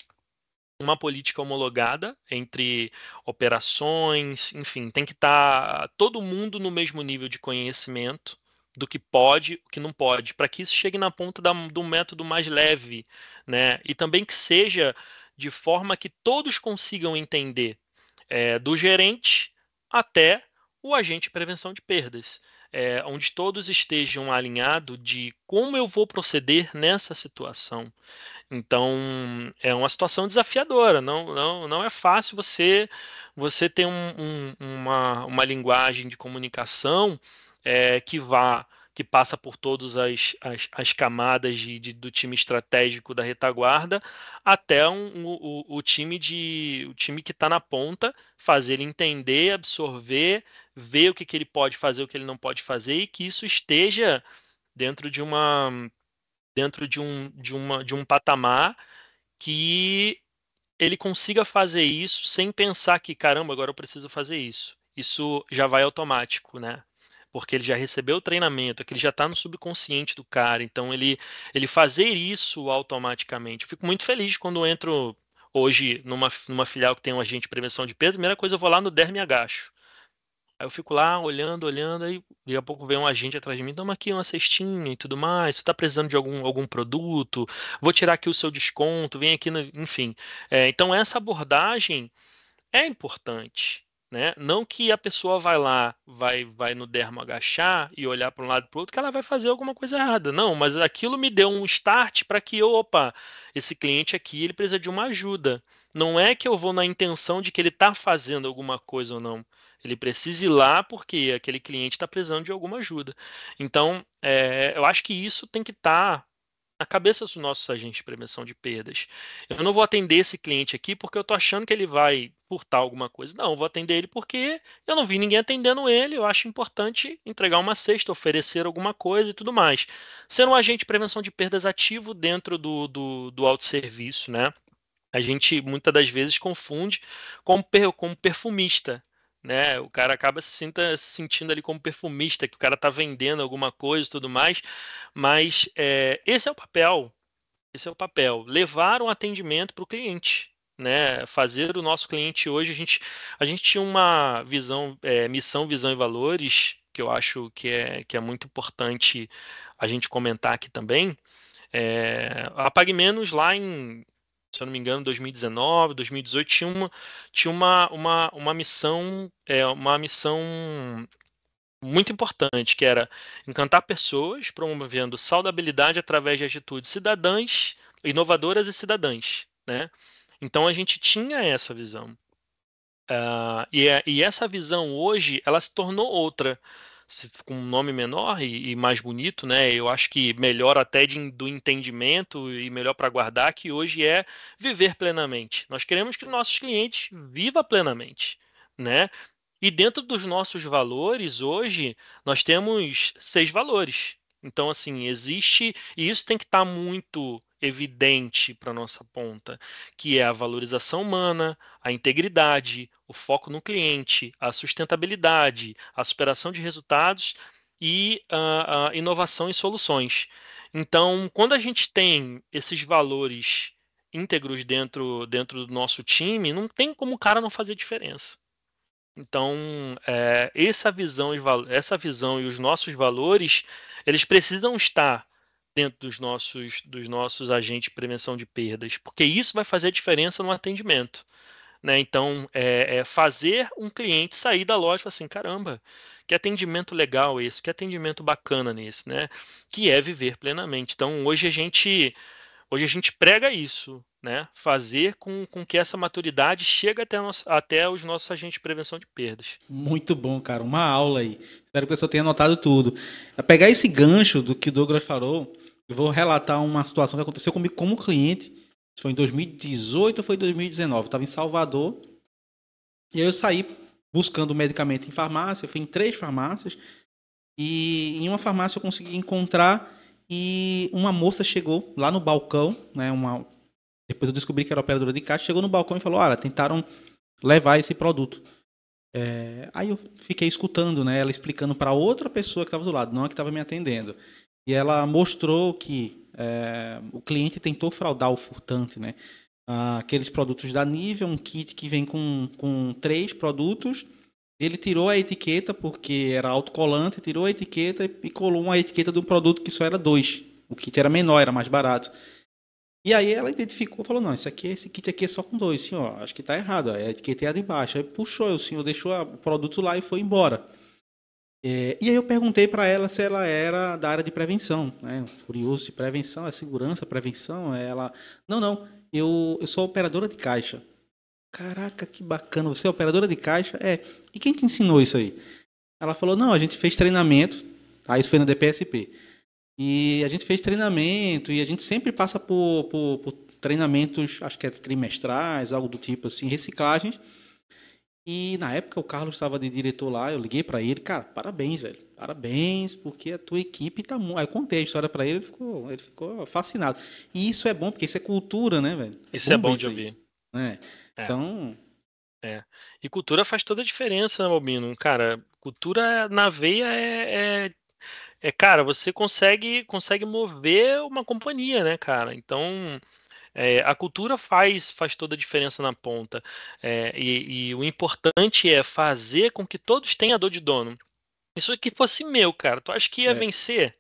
uma política homologada entre operações, enfim, tem que estar tá todo mundo no mesmo nível de conhecimento do que pode, o que não pode, para que isso chegue na ponta da, do método mais leve, né? E também que seja de forma que todos consigam entender, é, do gerente até o agente de prevenção de perdas, é, onde todos estejam alinhados de como eu vou proceder nessa situação. Então, é uma situação desafiadora. Não, não, não é fácil você você ter um, um, uma, uma linguagem de comunicação é, que vá que passa por todas as, as, as camadas de, de, do time estratégico da retaguarda até um, o, o, time de o time que está na ponta fazer ele entender absorver ver o que, que ele pode fazer o que ele não pode fazer e que isso esteja dentro de uma dentro de um, de uma, de um patamar que ele consiga fazer isso sem pensar que, caramba, agora eu preciso fazer isso. Isso já vai automático, né? Porque ele já recebeu o treinamento, que ele já está no subconsciente do cara. Então, ele, ele fazer isso automaticamente. Eu fico muito feliz quando entro hoje numa, numa filial que tem um agente de prevenção de perda. Primeira coisa, eu vou lá no DER me agacho. Aí eu fico lá olhando, olhando, aí daqui a pouco vem um agente atrás de mim, toma aqui uma cestinha e tudo mais, você está precisando de algum, algum produto, vou tirar aqui o seu desconto, vem aqui, no... enfim. É, então essa abordagem é importante. Né? Não que a pessoa vai lá, vai, vai no dermo agachar e olhar para um lado para o outro que ela vai fazer alguma coisa errada. Não, mas aquilo me deu um start para que opa, esse cliente aqui ele precisa de uma ajuda. Não é que eu vou na intenção de que ele está fazendo alguma coisa ou não. Ele precisa ir lá porque aquele cliente está precisando de alguma ajuda. Então, é, eu acho que isso tem que estar tá na cabeça dos nossos agentes de prevenção de perdas. Eu não vou atender esse cliente aqui porque eu estou achando que ele vai furtar alguma coisa. Não, vou atender ele porque eu não vi ninguém atendendo ele. Eu acho importante entregar uma cesta, oferecer alguma coisa e tudo mais. Ser um agente de prevenção de perdas ativo dentro do, do, do autosserviço, né? A gente muitas das vezes confunde com, com perfumista né? O cara acaba se, sinta, se sentindo ali como perfumista, que o cara está vendendo alguma coisa e tudo mais, mas é, esse é o papel, esse é o papel, levar um atendimento para o cliente, né? Fazer o nosso cliente hoje, a gente, a gente tinha uma visão, é, missão, visão e valores, que eu acho que é, que é muito importante a gente comentar aqui também, é, a Pague Menos lá em se eu não me engano, 2019, 2018, tinha uma, tinha uma, uma, uma missão, é, uma missão muito importante, que era encantar pessoas, promovendo saudabilidade através de atitudes cidadãs, inovadoras e cidadãs, né? Então a gente tinha essa visão. Uh, e, e essa visão hoje, ela se tornou outra com um nome menor e, e, mais bonito, né? Eu acho que melhor até de, do entendimento e melhor para guardar, que hoje é viver plenamente. Nós queremos que nossos clientes vivam plenamente, né? E dentro dos nossos valores, hoje, nós temos seis valores. Então, assim, existe, e isso tem que estar tá muito evidente para nossa ponta, que é a valorização humana, a integridade, o foco no cliente, a sustentabilidade, a superação de resultados e a, a inovação em soluções. Então, quando a gente tem esses valores íntegros dentro, dentro do nosso time, não tem como o cara não fazer diferença. Então, é, essa visão, essa visão e os nossos valores, eles precisam estar dentro dos nossos, dos nossos agentes de prevenção de perdas, porque isso vai fazer diferença no atendimento. Né? Então, é, é, fazer um cliente sair da loja e falar assim, caramba, que atendimento legal esse, que atendimento bacana nesse, né? Que é viver plenamente. Então, hoje a gente Hoje a gente prega isso, né? Fazer com, com que essa maturidade chegue até, nosso, até os nossos agentes de prevenção de perdas. Muito bom, cara. Uma aula aí. Espero que o pessoal tenha anotado tudo. Pegar esse gancho do que o Douglas falou, eu vou relatar uma situação que aconteceu comigo como cliente. Foi em 2018 ou foi em 2019? Eu estava em Salvador. E aí eu saí buscando medicamento em farmácia. Fui em três farmácias. E em uma farmácia eu consegui encontrar e uma moça chegou lá no balcão, né? Uma... Depois eu descobri que era operadora de caixa, chegou no balcão e falou: Olha, tentaram levar esse produto. É... Aí eu fiquei escutando, né? Ela explicando para outra pessoa que estava do lado, não a que estava me atendendo. E ela mostrou que é... o cliente tentou fraudar o furtante, né? Ah, aqueles produtos da Nivea, um kit que vem com, com três produtos ele tirou a etiqueta, porque era autocolante, tirou a etiqueta e colou uma etiqueta de um produto que só era dois. O kit era menor, era mais barato. E aí ela identificou, falou, não, esse aqui, esse kit aqui é só com dois, senhor, acho que está errado, a etiqueta é a de baixo. Aí puxou, o senhor deixou o produto lá e foi embora. É, e aí eu perguntei para ela se ela era da área de prevenção, né? Curioso de prevenção, é segurança, prevenção. Ela, não, não, eu, eu sou operadora de caixa. Caraca, que bacana. Você é operadora de caixa? É. E quem te ensinou isso aí? Ela falou: não, a gente fez treinamento. Tá? Isso foi na DPSP. E a gente fez treinamento e a gente sempre passa por, por, por treinamentos, acho que é trimestrais, algo do tipo assim, reciclagens. E na época o Carlos estava de diretor lá, eu liguei para ele, cara, parabéns, velho. Parabéns, porque a tua equipe tá muito. Aí eu contei a história para ele, ele ficou, ele ficou fascinado. E isso é bom, porque isso é cultura, né, velho? Isso é bom, é bom de ouvir. É. É. Então. É. E cultura faz toda a diferença, né, Albino? Cara, cultura na veia é, é, é, cara, você consegue consegue mover uma companhia, né, cara? Então, é, a cultura faz, faz toda a diferença na ponta. É, e, e, o importante é fazer com que todos tenham a dor de dono. Isso aqui fosse meu, cara. Tu acha que ia é. vencer?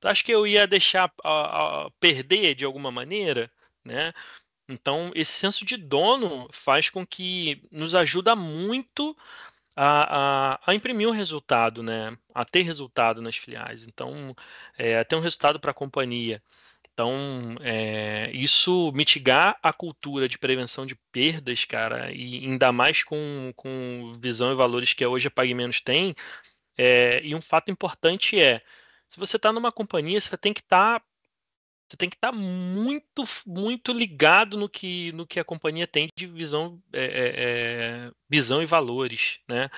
Tu acha que eu ia deixar a, a, perder de alguma maneira? Né? Então, esse senso de dono faz com que nos ajuda muito a, a, a imprimir um resultado, né? A ter resultado nas filiais. Então, é, a ter um resultado para a companhia. Então, é, isso mitigar a cultura de prevenção de perdas, cara, e ainda mais com, com visão e valores que hoje a Pague Menos tem. É, e um fato importante é, se você está numa companhia, você tem que estar tá você tem que estar tá muito, muito ligado no que, no que a companhia tem de visão, é, é, visão e valores, né?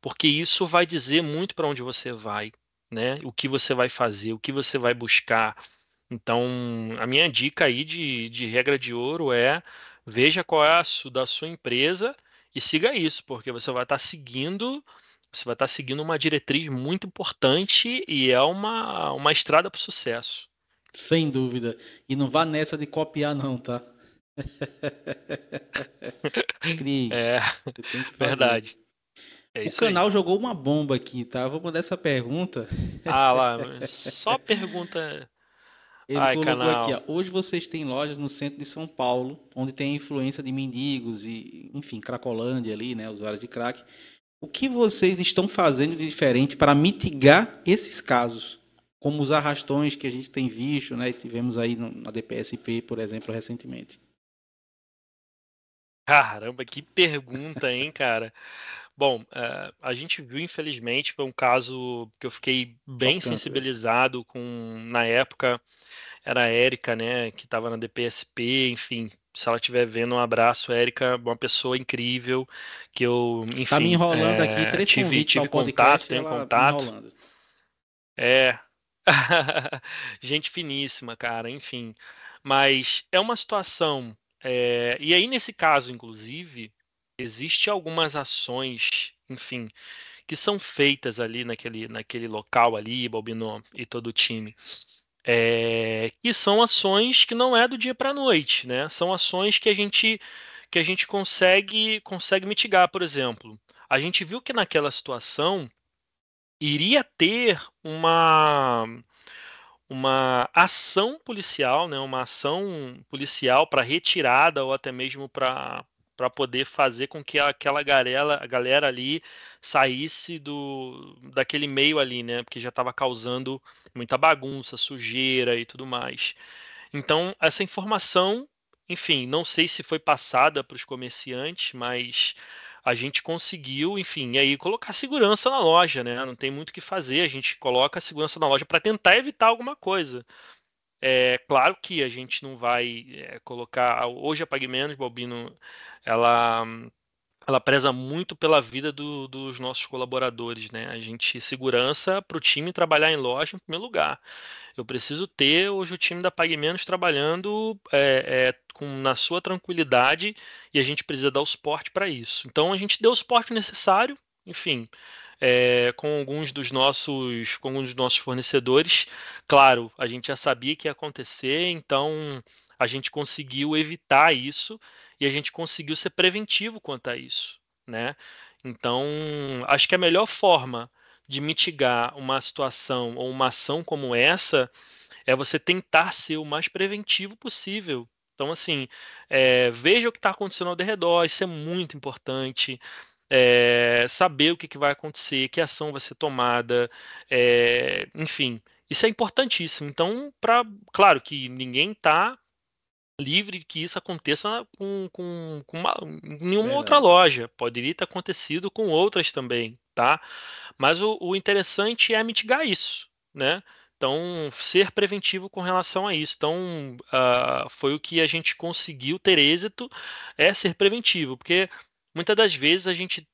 Porque isso vai dizer muito para onde você vai, né? O que você vai fazer, o que você vai buscar. Então, a minha dica aí de, de regra de ouro é veja qual é a sua, da sua empresa e siga isso, porque você vai estar tá seguindo você vai estar tá seguindo uma diretriz muito importante e é uma, uma estrada para o sucesso. Sem dúvida. E não vá nessa de copiar, não, tá? Crie. É, verdade. É o canal aí. jogou uma bomba aqui, tá? Vou mandar essa pergunta. Ah lá, só pergunta. Ele Ai, colocou canal. aqui, ó, hoje vocês têm lojas no centro de São Paulo, onde tem influência de mendigos e, enfim, Cracolândia ali, né, usuários de crack. O que vocês estão fazendo de diferente para mitigar esses casos? como os arrastões que a gente tem visto, né? Tivemos aí na DPSP, por exemplo, recentemente. Caramba, que pergunta, hein, cara? Bom, uh, a gente viu, infelizmente, foi um caso que eu fiquei bem sensibilizado com, na época, era a Érica, né, que estava na DPSP, enfim, se ela estiver vendo, um abraço, Érica, uma pessoa incrível, que eu, enfim... Tá me enrolando é, aqui, três tive, tive contato, tenho contato. É, Gente finíssima, cara, enfim. Mas é uma situação. É... E aí, nesse caso, inclusive, existe algumas ações, enfim, que são feitas ali naquele, naquele local ali, Balbino e todo o time. É... que são ações que não é do dia para a noite, né? São ações que a gente que a gente consegue consegue mitigar, por exemplo. A gente viu que naquela situação iria ter uma uma ação policial, né, uma ação policial para retirada ou até mesmo para para poder fazer com que aquela galera, a galera ali saísse do daquele meio ali, né, porque já estava causando muita bagunça, sujeira e tudo mais. Então, essa informação, enfim, não sei se foi passada para os comerciantes, mas a gente conseguiu, enfim, aí colocar segurança na loja, né? Não tem muito o que fazer, a gente coloca a segurança na loja para tentar evitar alguma coisa. É claro que a gente não vai é, colocar. Hoje a Pague Menos, Balbino, ela ela preza muito pela vida do, dos nossos colaboradores, né? A gente segurança para o time trabalhar em loja em primeiro lugar. Eu preciso ter hoje o time da Pague Menos trabalhando é, é, com, na sua tranquilidade e a gente precisa dar o suporte para isso. Então a gente deu o suporte necessário, enfim, é, com alguns dos nossos com alguns dos nossos fornecedores. Claro, a gente já sabia que ia acontecer, então a gente conseguiu evitar isso e a gente conseguiu ser preventivo quanto a isso, né? Então, acho que a melhor forma de mitigar uma situação ou uma ação como essa é você tentar ser o mais preventivo possível. Então, assim, é, veja o que está acontecendo ao redor, isso é muito importante. É, saber o que, que, vai acontecer, que ação vai ser tomada, é, enfim, isso é importantíssimo. Então, para claro que ninguém está livre que isso aconteça com, com, com uma, nenhuma Verdade. outra loja. Poderia ter acontecido com outras também, tá? Mas o, o interessante é mitigar isso, né? Então, ser preventivo com relação a isso. Então, uh, foi o que a gente conseguiu ter êxito, é ser preventivo, porque muitas das vezes a gente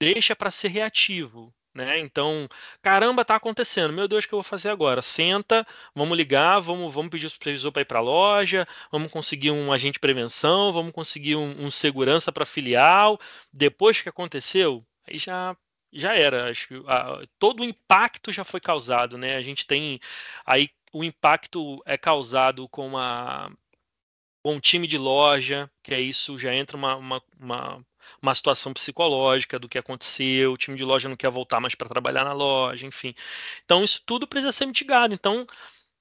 deixa para ser reativo. Né? Então, caramba, tá acontecendo. Meu Deus, o que eu vou fazer agora? Senta, vamos ligar, vamos, vamos pedir o supervisor para ir para a loja, vamos conseguir um agente de prevenção, vamos conseguir um, um segurança para filial. Depois que aconteceu, aí já já era. Acho que a, todo o impacto já foi causado, né? A gente tem aí o impacto é causado com uma com um time de loja, que é isso já entra uma, uma, uma uma situação psicológica do que aconteceu, o time de loja não quer voltar mais para trabalhar na loja, enfim. Então, isso tudo precisa ser mitigado. Então,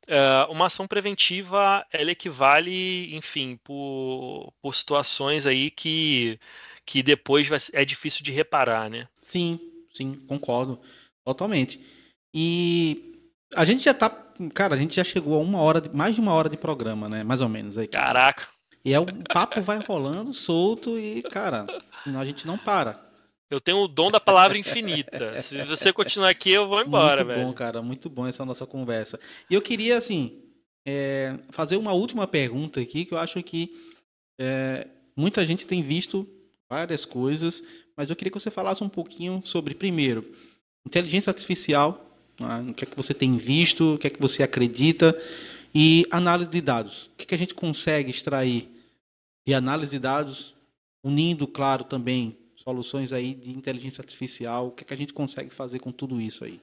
é, uma ação preventiva, ela equivale, enfim, por, por situações aí que, que depois vai, é difícil de reparar, né? Sim, sim, concordo totalmente. E a gente já tá, cara, a gente já chegou a uma hora, de, mais de uma hora de programa, né? Mais ou menos aí. Caraca. E é o papo vai rolando solto e, cara, senão a gente não para. Eu tenho o dom da palavra infinita. Se você continuar aqui, eu vou embora, muito velho. Muito bom, cara. Muito bom essa nossa conversa. E eu queria, assim, é, fazer uma última pergunta aqui, que eu acho que é, muita gente tem visto várias coisas, mas eu queria que você falasse um pouquinho sobre, primeiro, inteligência artificial, né? o que é que você tem visto, o que é que você acredita, e análise de dados. O que, é que a gente consegue extrair e análise de dados, unindo, claro, também soluções aí de inteligência artificial. O que, é que a gente consegue fazer com tudo isso aí?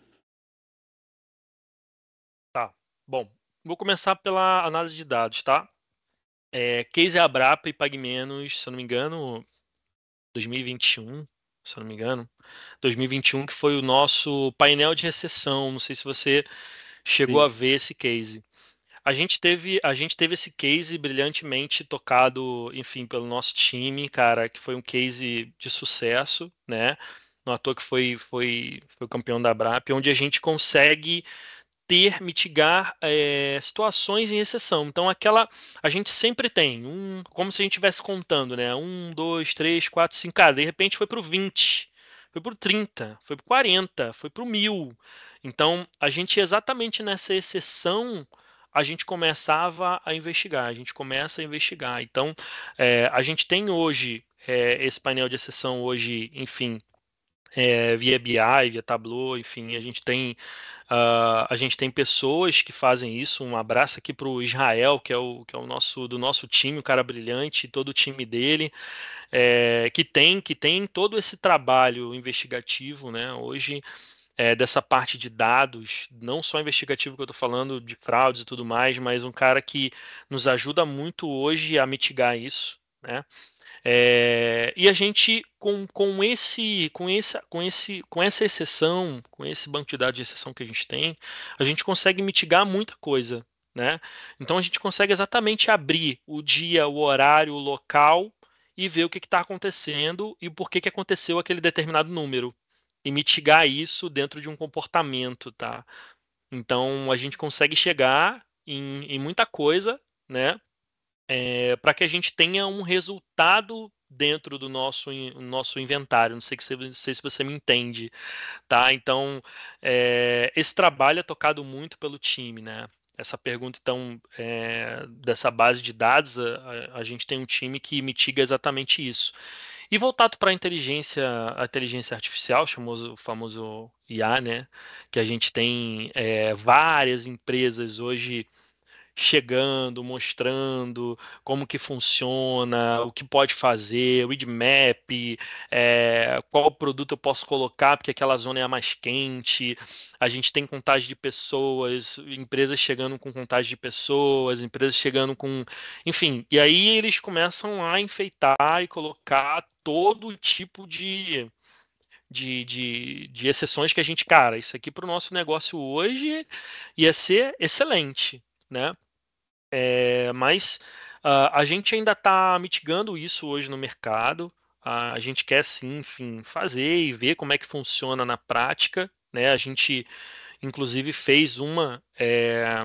Tá, bom. Vou começar pela análise de dados, tá? É, Case Abrapa e PagMenos, se eu não me engano, 2021, se eu não me engano, 2021, que foi o nosso painel de recessão. Não sei se você chegou Sim. a ver esse case. A gente teve, a gente teve esse case brilhantemente tocado, enfim, pelo nosso time, cara, que foi um case de sucesso, né? No ator que foi, foi, foi campeão da BRAP, onde a gente consegue ter, mitigar é, situações em exceção. Então, aquela. A gente sempre tem um. Como se a gente estivesse contando, né? Um, dois, três, quatro, cinco. Cara, de repente foi para o 20, foi para o 30, foi para o 40, foi para o 1000. Então, a gente exatamente nessa exceção a gente começava a investigar, a gente começa a investigar. Então, é, a gente tem hoje é, esse painel de exceção hoje, enfim, é, via BI, via Tableau, enfim, a gente tem uh, a gente tem pessoas que fazem isso. Um abraço aqui para o Israel, que é o que é o nosso do nosso time, o cara brilhante, todo o time dele, é, que tem que tem todo esse trabalho investigativo, né? Hoje é, dessa parte de dados, não só investigativo que eu estou falando, de fraudes e tudo mais, mas um cara que nos ajuda muito hoje a mitigar isso, né? É, e a gente com, com esse com essa com esse com essa exceção com esse banco de dados de exceção que a gente tem a gente consegue mitigar muita coisa né então a gente consegue exatamente abrir o dia o horário o local e ver o que está acontecendo e por que, que aconteceu aquele determinado número e mitigar isso dentro de um comportamento, tá? Então a gente consegue chegar em, em muita coisa, né? É, para que a gente tenha um resultado dentro do nosso, nosso inventário. Não sei, que, não sei se você me entende, tá? Então, é, esse trabalho é tocado muito pelo time, né? Essa pergunta, então, é, dessa base de dados, a, a, gente tem um time que mitiga exatamente isso. E voltado para a inteligência, a inteligência artificial, famoso, o famoso IA, né? Que a gente tem é, várias empresas hoje chegando, mostrando como que funciona, o que pode fazer, o map, é, qual produto eu posso colocar porque aquela zona é a mais quente. A gente tem contagem de pessoas, empresas chegando com contagem de pessoas, empresas chegando com, enfim. E aí eles começam a enfeitar e colocar todo tipo de de, de, de, exceções que a gente, cara, isso aqui para o nosso negócio hoje ia ser excelente, né? É, mas uh, a gente ainda está mitigando isso hoje no mercado. Uh, a gente quer sim, enfim, fazer e ver como é que funciona na prática. Né? A gente, inclusive, fez uma é,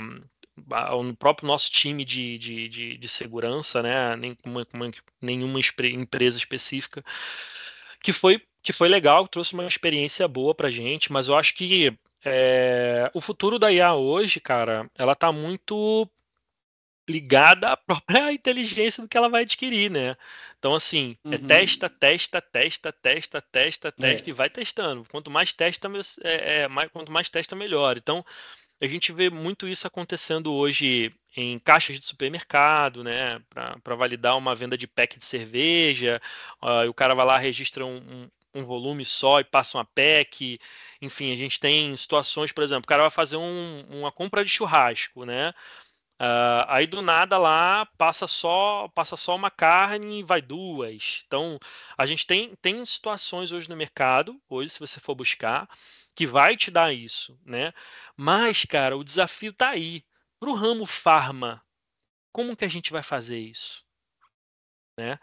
no próprio nosso time de, de, de, de segurança, né? Nem uma, uma, nenhuma empresa específica, que foi, que foi legal, trouxe uma experiência boa para gente, mas eu acho que é, o futuro da IA hoje, cara, ela tá muito ligada à própria inteligência do que ela vai adquirir, né? Então, assim, é uhum. é testa, testa, testa, testa, testa, testa é. e vai testando. Quanto mais testa, é, é, mais, quanto mais testa, melhor. Então, a gente vê muito isso acontecendo hoje em caixas de supermercado, né? Para validar uma venda de pack de cerveja, uh, o cara vai lá, registra um, um um volume só e passa uma pack. Enfim, a gente tem situações, por exemplo, o cara vai fazer um, uma compra de churrasco, né? Uh, aí do nada lá passa só passa só uma carne e vai duas. Então a gente tem, tem situações hoje no mercado, hoje se você for buscar, que vai te dar isso, né? Mas cara, o desafio está aí. Para o ramo farma, como que a gente vai fazer isso, né?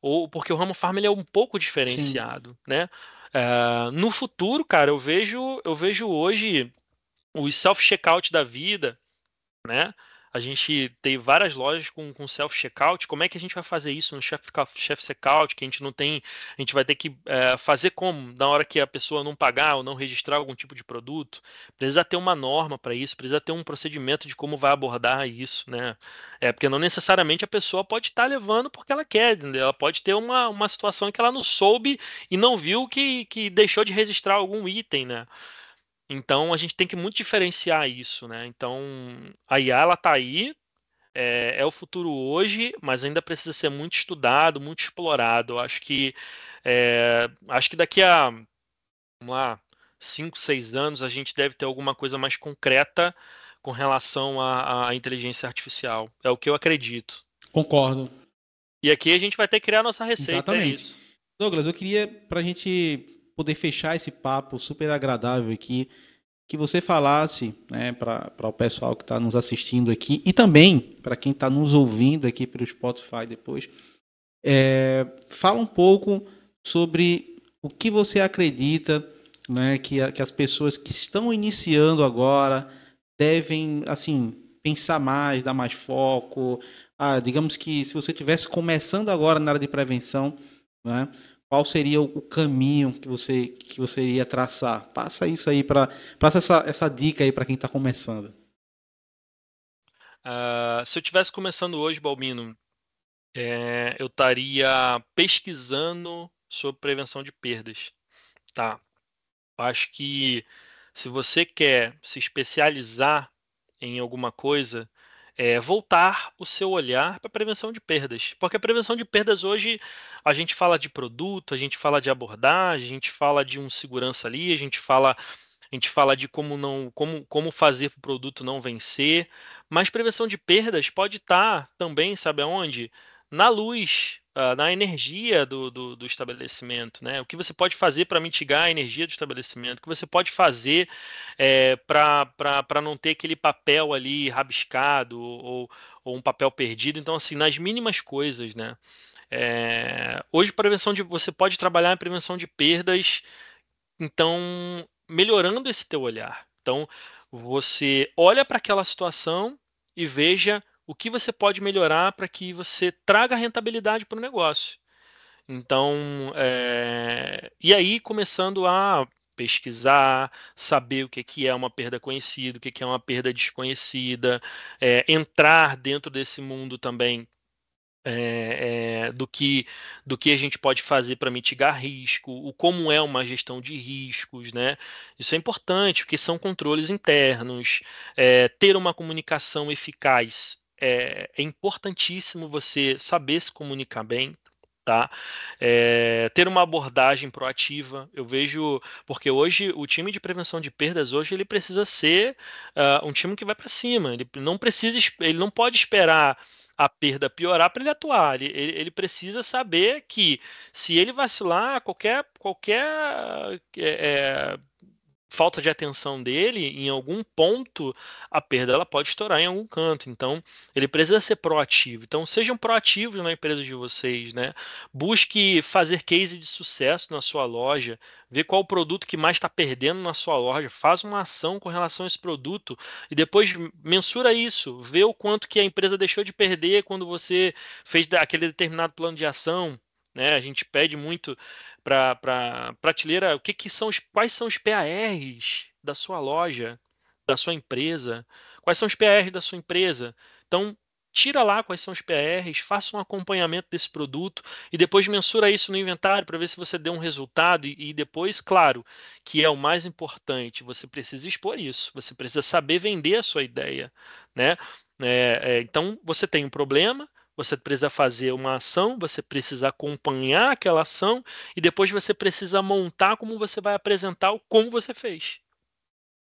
Ou porque o ramo farma ele é um pouco diferenciado, Sim. né? Uh, no futuro, cara, eu vejo eu vejo hoje os self checkout da vida, né? A gente tem várias lojas com, com self-checkout. Como é que a gente vai fazer isso no chef-checkout? Que a gente não tem. A gente vai ter que é, fazer como? Na hora que a pessoa não pagar ou não registrar algum tipo de produto? Precisa ter uma norma para isso, precisa ter um procedimento de como vai abordar isso, né? É, porque não necessariamente a pessoa pode estar levando porque ela quer, entendeu? ela pode ter uma, uma situação que ela não soube e não viu que, que deixou de registrar algum item, né? Então a gente tem que muito diferenciar isso, né? Então a IA ela tá aí, é, é, o futuro hoje, mas ainda precisa ser muito estudado, muito explorado. Eu acho que é, acho que daqui a vamos lá, 5, 6 anos a gente deve ter alguma coisa mais concreta com relação à, à inteligência artificial. É o que eu acredito. Concordo. E aqui a gente vai ter que criar nossa receita. É Exatamente. É Douglas, eu queria, para a gente poder fechar esse papo super agradável aqui, que você falasse né, para o pessoal que está nos assistindo aqui e também para quem está nos ouvindo aqui pelo Spotify depois, é, fala um pouco sobre o que você acredita né, que, que as pessoas que estão iniciando agora devem assim pensar mais, dar mais foco. Ah, digamos que se você estivesse começando agora na área de prevenção, né, qual seria o caminho que você que você iria traçar? Passa isso aí para passa essa, essa dica aí para quem está começando. Uh, se eu estivesse começando hoje, Balbino, é, eu estaria pesquisando sobre prevenção de perdas, tá? Acho que se você quer se especializar em alguma coisa, é, voltar o seu olhar para a prevenção de perdas. Porque a prevenção de perdas hoje, a gente fala de produto, a gente fala de abordagem, a gente fala de um segurança ali, a gente fala, a gente fala de como não, como, como fazer para o produto não vencer. Mas prevenção de perdas pode estar tá também, sabe aonde? Na luz, uh, na energia do, do, do, estabelecimento, né? O que você pode fazer para mitigar a energia do estabelecimento, o que você pode fazer é, para não ter aquele papel ali rabiscado ou, ou um papel perdido. Então, assim, nas mínimas coisas, né? É, hoje, prevenção de você pode trabalhar em prevenção de perdas, então melhorando esse teu olhar. Então, você olha para aquela situação e veja o que você pode melhorar para que você traga rentabilidade para o negócio. Então, é... e aí começando a pesquisar, saber o que, é uma perda conhecida, o que, que é uma perda desconhecida, é, entrar dentro desse mundo também é, é, do, que, do que a gente pode fazer para mitigar risco, o como é uma gestão de riscos, né? Isso é importante, porque são controles internos, é, ter uma comunicação eficaz é, é importantíssimo você saber se comunicar bem, tá? É, ter uma abordagem proativa. Eu vejo, porque hoje o time de prevenção de perdas hoje ele precisa ser uh, um time que vai para cima. Ele não precisa, ele não pode esperar a perda piorar para ele atuar. Ele, ele, precisa saber que se ele vacilar, qualquer qualquer é, falta de atenção dele em algum ponto, a perda ela pode estourar em algum canto. Então, ele precisa ser proativo. Então, sejam proativos na empresa de vocês, né? Busque fazer case de sucesso na sua loja, ver qual o produto que mais está perdendo na sua loja, faz uma ação com relação a esse produto e depois mensura isso, vê o quanto que a empresa deixou de perder quando você fez aquele determinado plano de ação. Né? A gente pede muito para prateleira, o que, que são os, quais são os PARs da sua loja, da sua empresa, quais são os PARs da sua empresa. Então, tira lá quais são os PRs, faça um acompanhamento desse produto e depois mensura isso no inventário para ver se você deu um resultado e, e, depois, claro, que é o mais importante, você precisa expor isso, você precisa saber vender a sua ideia, né? É, é, então você tem um problema, você precisa fazer uma ação, você precisa acompanhar aquela ação e depois você precisa montar como você vai apresentar o como você fez.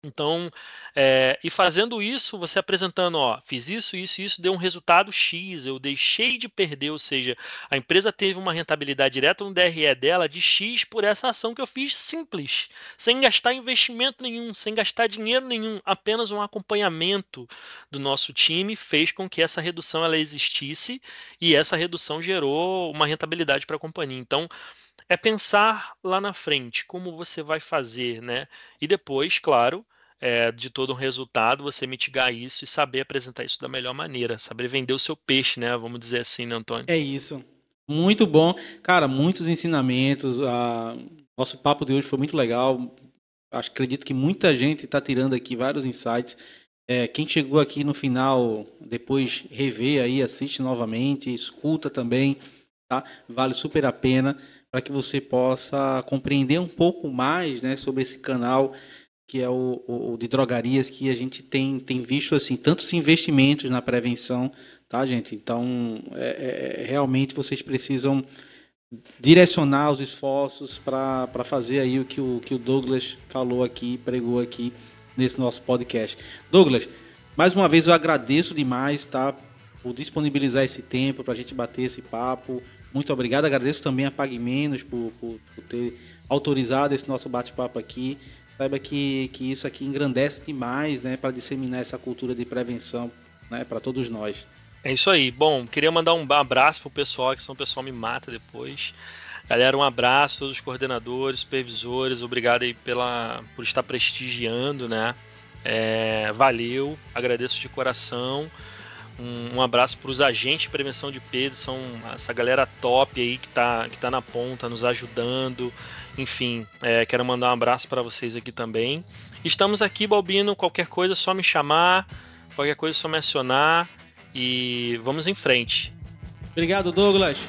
Então, é, e fazendo isso, você apresentando, ó, fiz isso, isso, isso, deu um resultado X, eu deixei de perder, ou seja, a empresa teve uma rentabilidade direta no DRE dela de X por essa ação que eu fiz simples, sem gastar investimento nenhum, sem gastar dinheiro nenhum, apenas um acompanhamento do nosso time fez com que essa redução ela existisse e essa redução gerou uma rentabilidade para a companhia. Então, é pensar lá na frente como você vai fazer, né? E depois, claro, é, de todo um resultado, você mitigar isso e saber apresentar isso da melhor maneira, saber vender o seu peixe, né? Vamos dizer assim, né, Antônio? É isso. Muito bom. Cara, muitos ensinamentos. A... Nosso papo de hoje foi muito legal. Acho, acredito que muita gente está tirando aqui vários insights. É, quem chegou aqui no final, depois rever aí, assiste novamente, escuta também, tá? Vale super a pena para que você possa compreender um pouco mais, né, sobre esse canal que é o, o, de drogarias, que a gente tem, tem visto assim tantos investimentos na prevenção, tá, gente? Então, é, é, realmente vocês precisam direcionar os esforços para fazer aí o que, o que o Douglas falou aqui, pregou aqui nesse nosso podcast. Douglas, mais uma vez eu agradeço demais, tá? Por disponibilizar esse tempo para a gente bater esse papo. Muito obrigado. Agradeço também a Pague Menos por, por, por ter autorizado esse nosso bate-papo aqui. Saiba que, que isso aqui engrandece demais, né, para disseminar essa cultura de prevenção, né, para todos nós. É isso aí. Bom, queria mandar um abraço pro pessoal, que senão o pessoal me mata depois. Galera, um abraço a todos os coordenadores, supervisores, obrigado aí pela, por estar prestigiando, né? É, valeu, agradeço de coração. Um, um abraço para os agentes de prevenção de perda, são essa galera top aí que está que tá na ponta, nos ajudando. Enfim, é, quero mandar um abraço para vocês aqui também. Estamos aqui, Balbino. Qualquer coisa é só me chamar, qualquer coisa é só mencionar e vamos em frente. Obrigado, Douglas.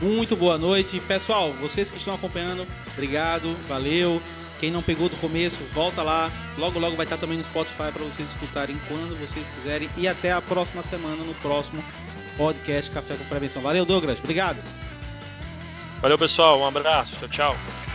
Muito boa noite. Pessoal, vocês que estão acompanhando, obrigado, valeu. Quem não pegou do começo, volta lá. Logo, logo vai estar também no Spotify para vocês escutarem quando vocês quiserem. E até a próxima semana no próximo podcast Café com Prevenção. Valeu, Douglas. Obrigado. Valeu, pessoal. Um abraço. Tchau, tchau.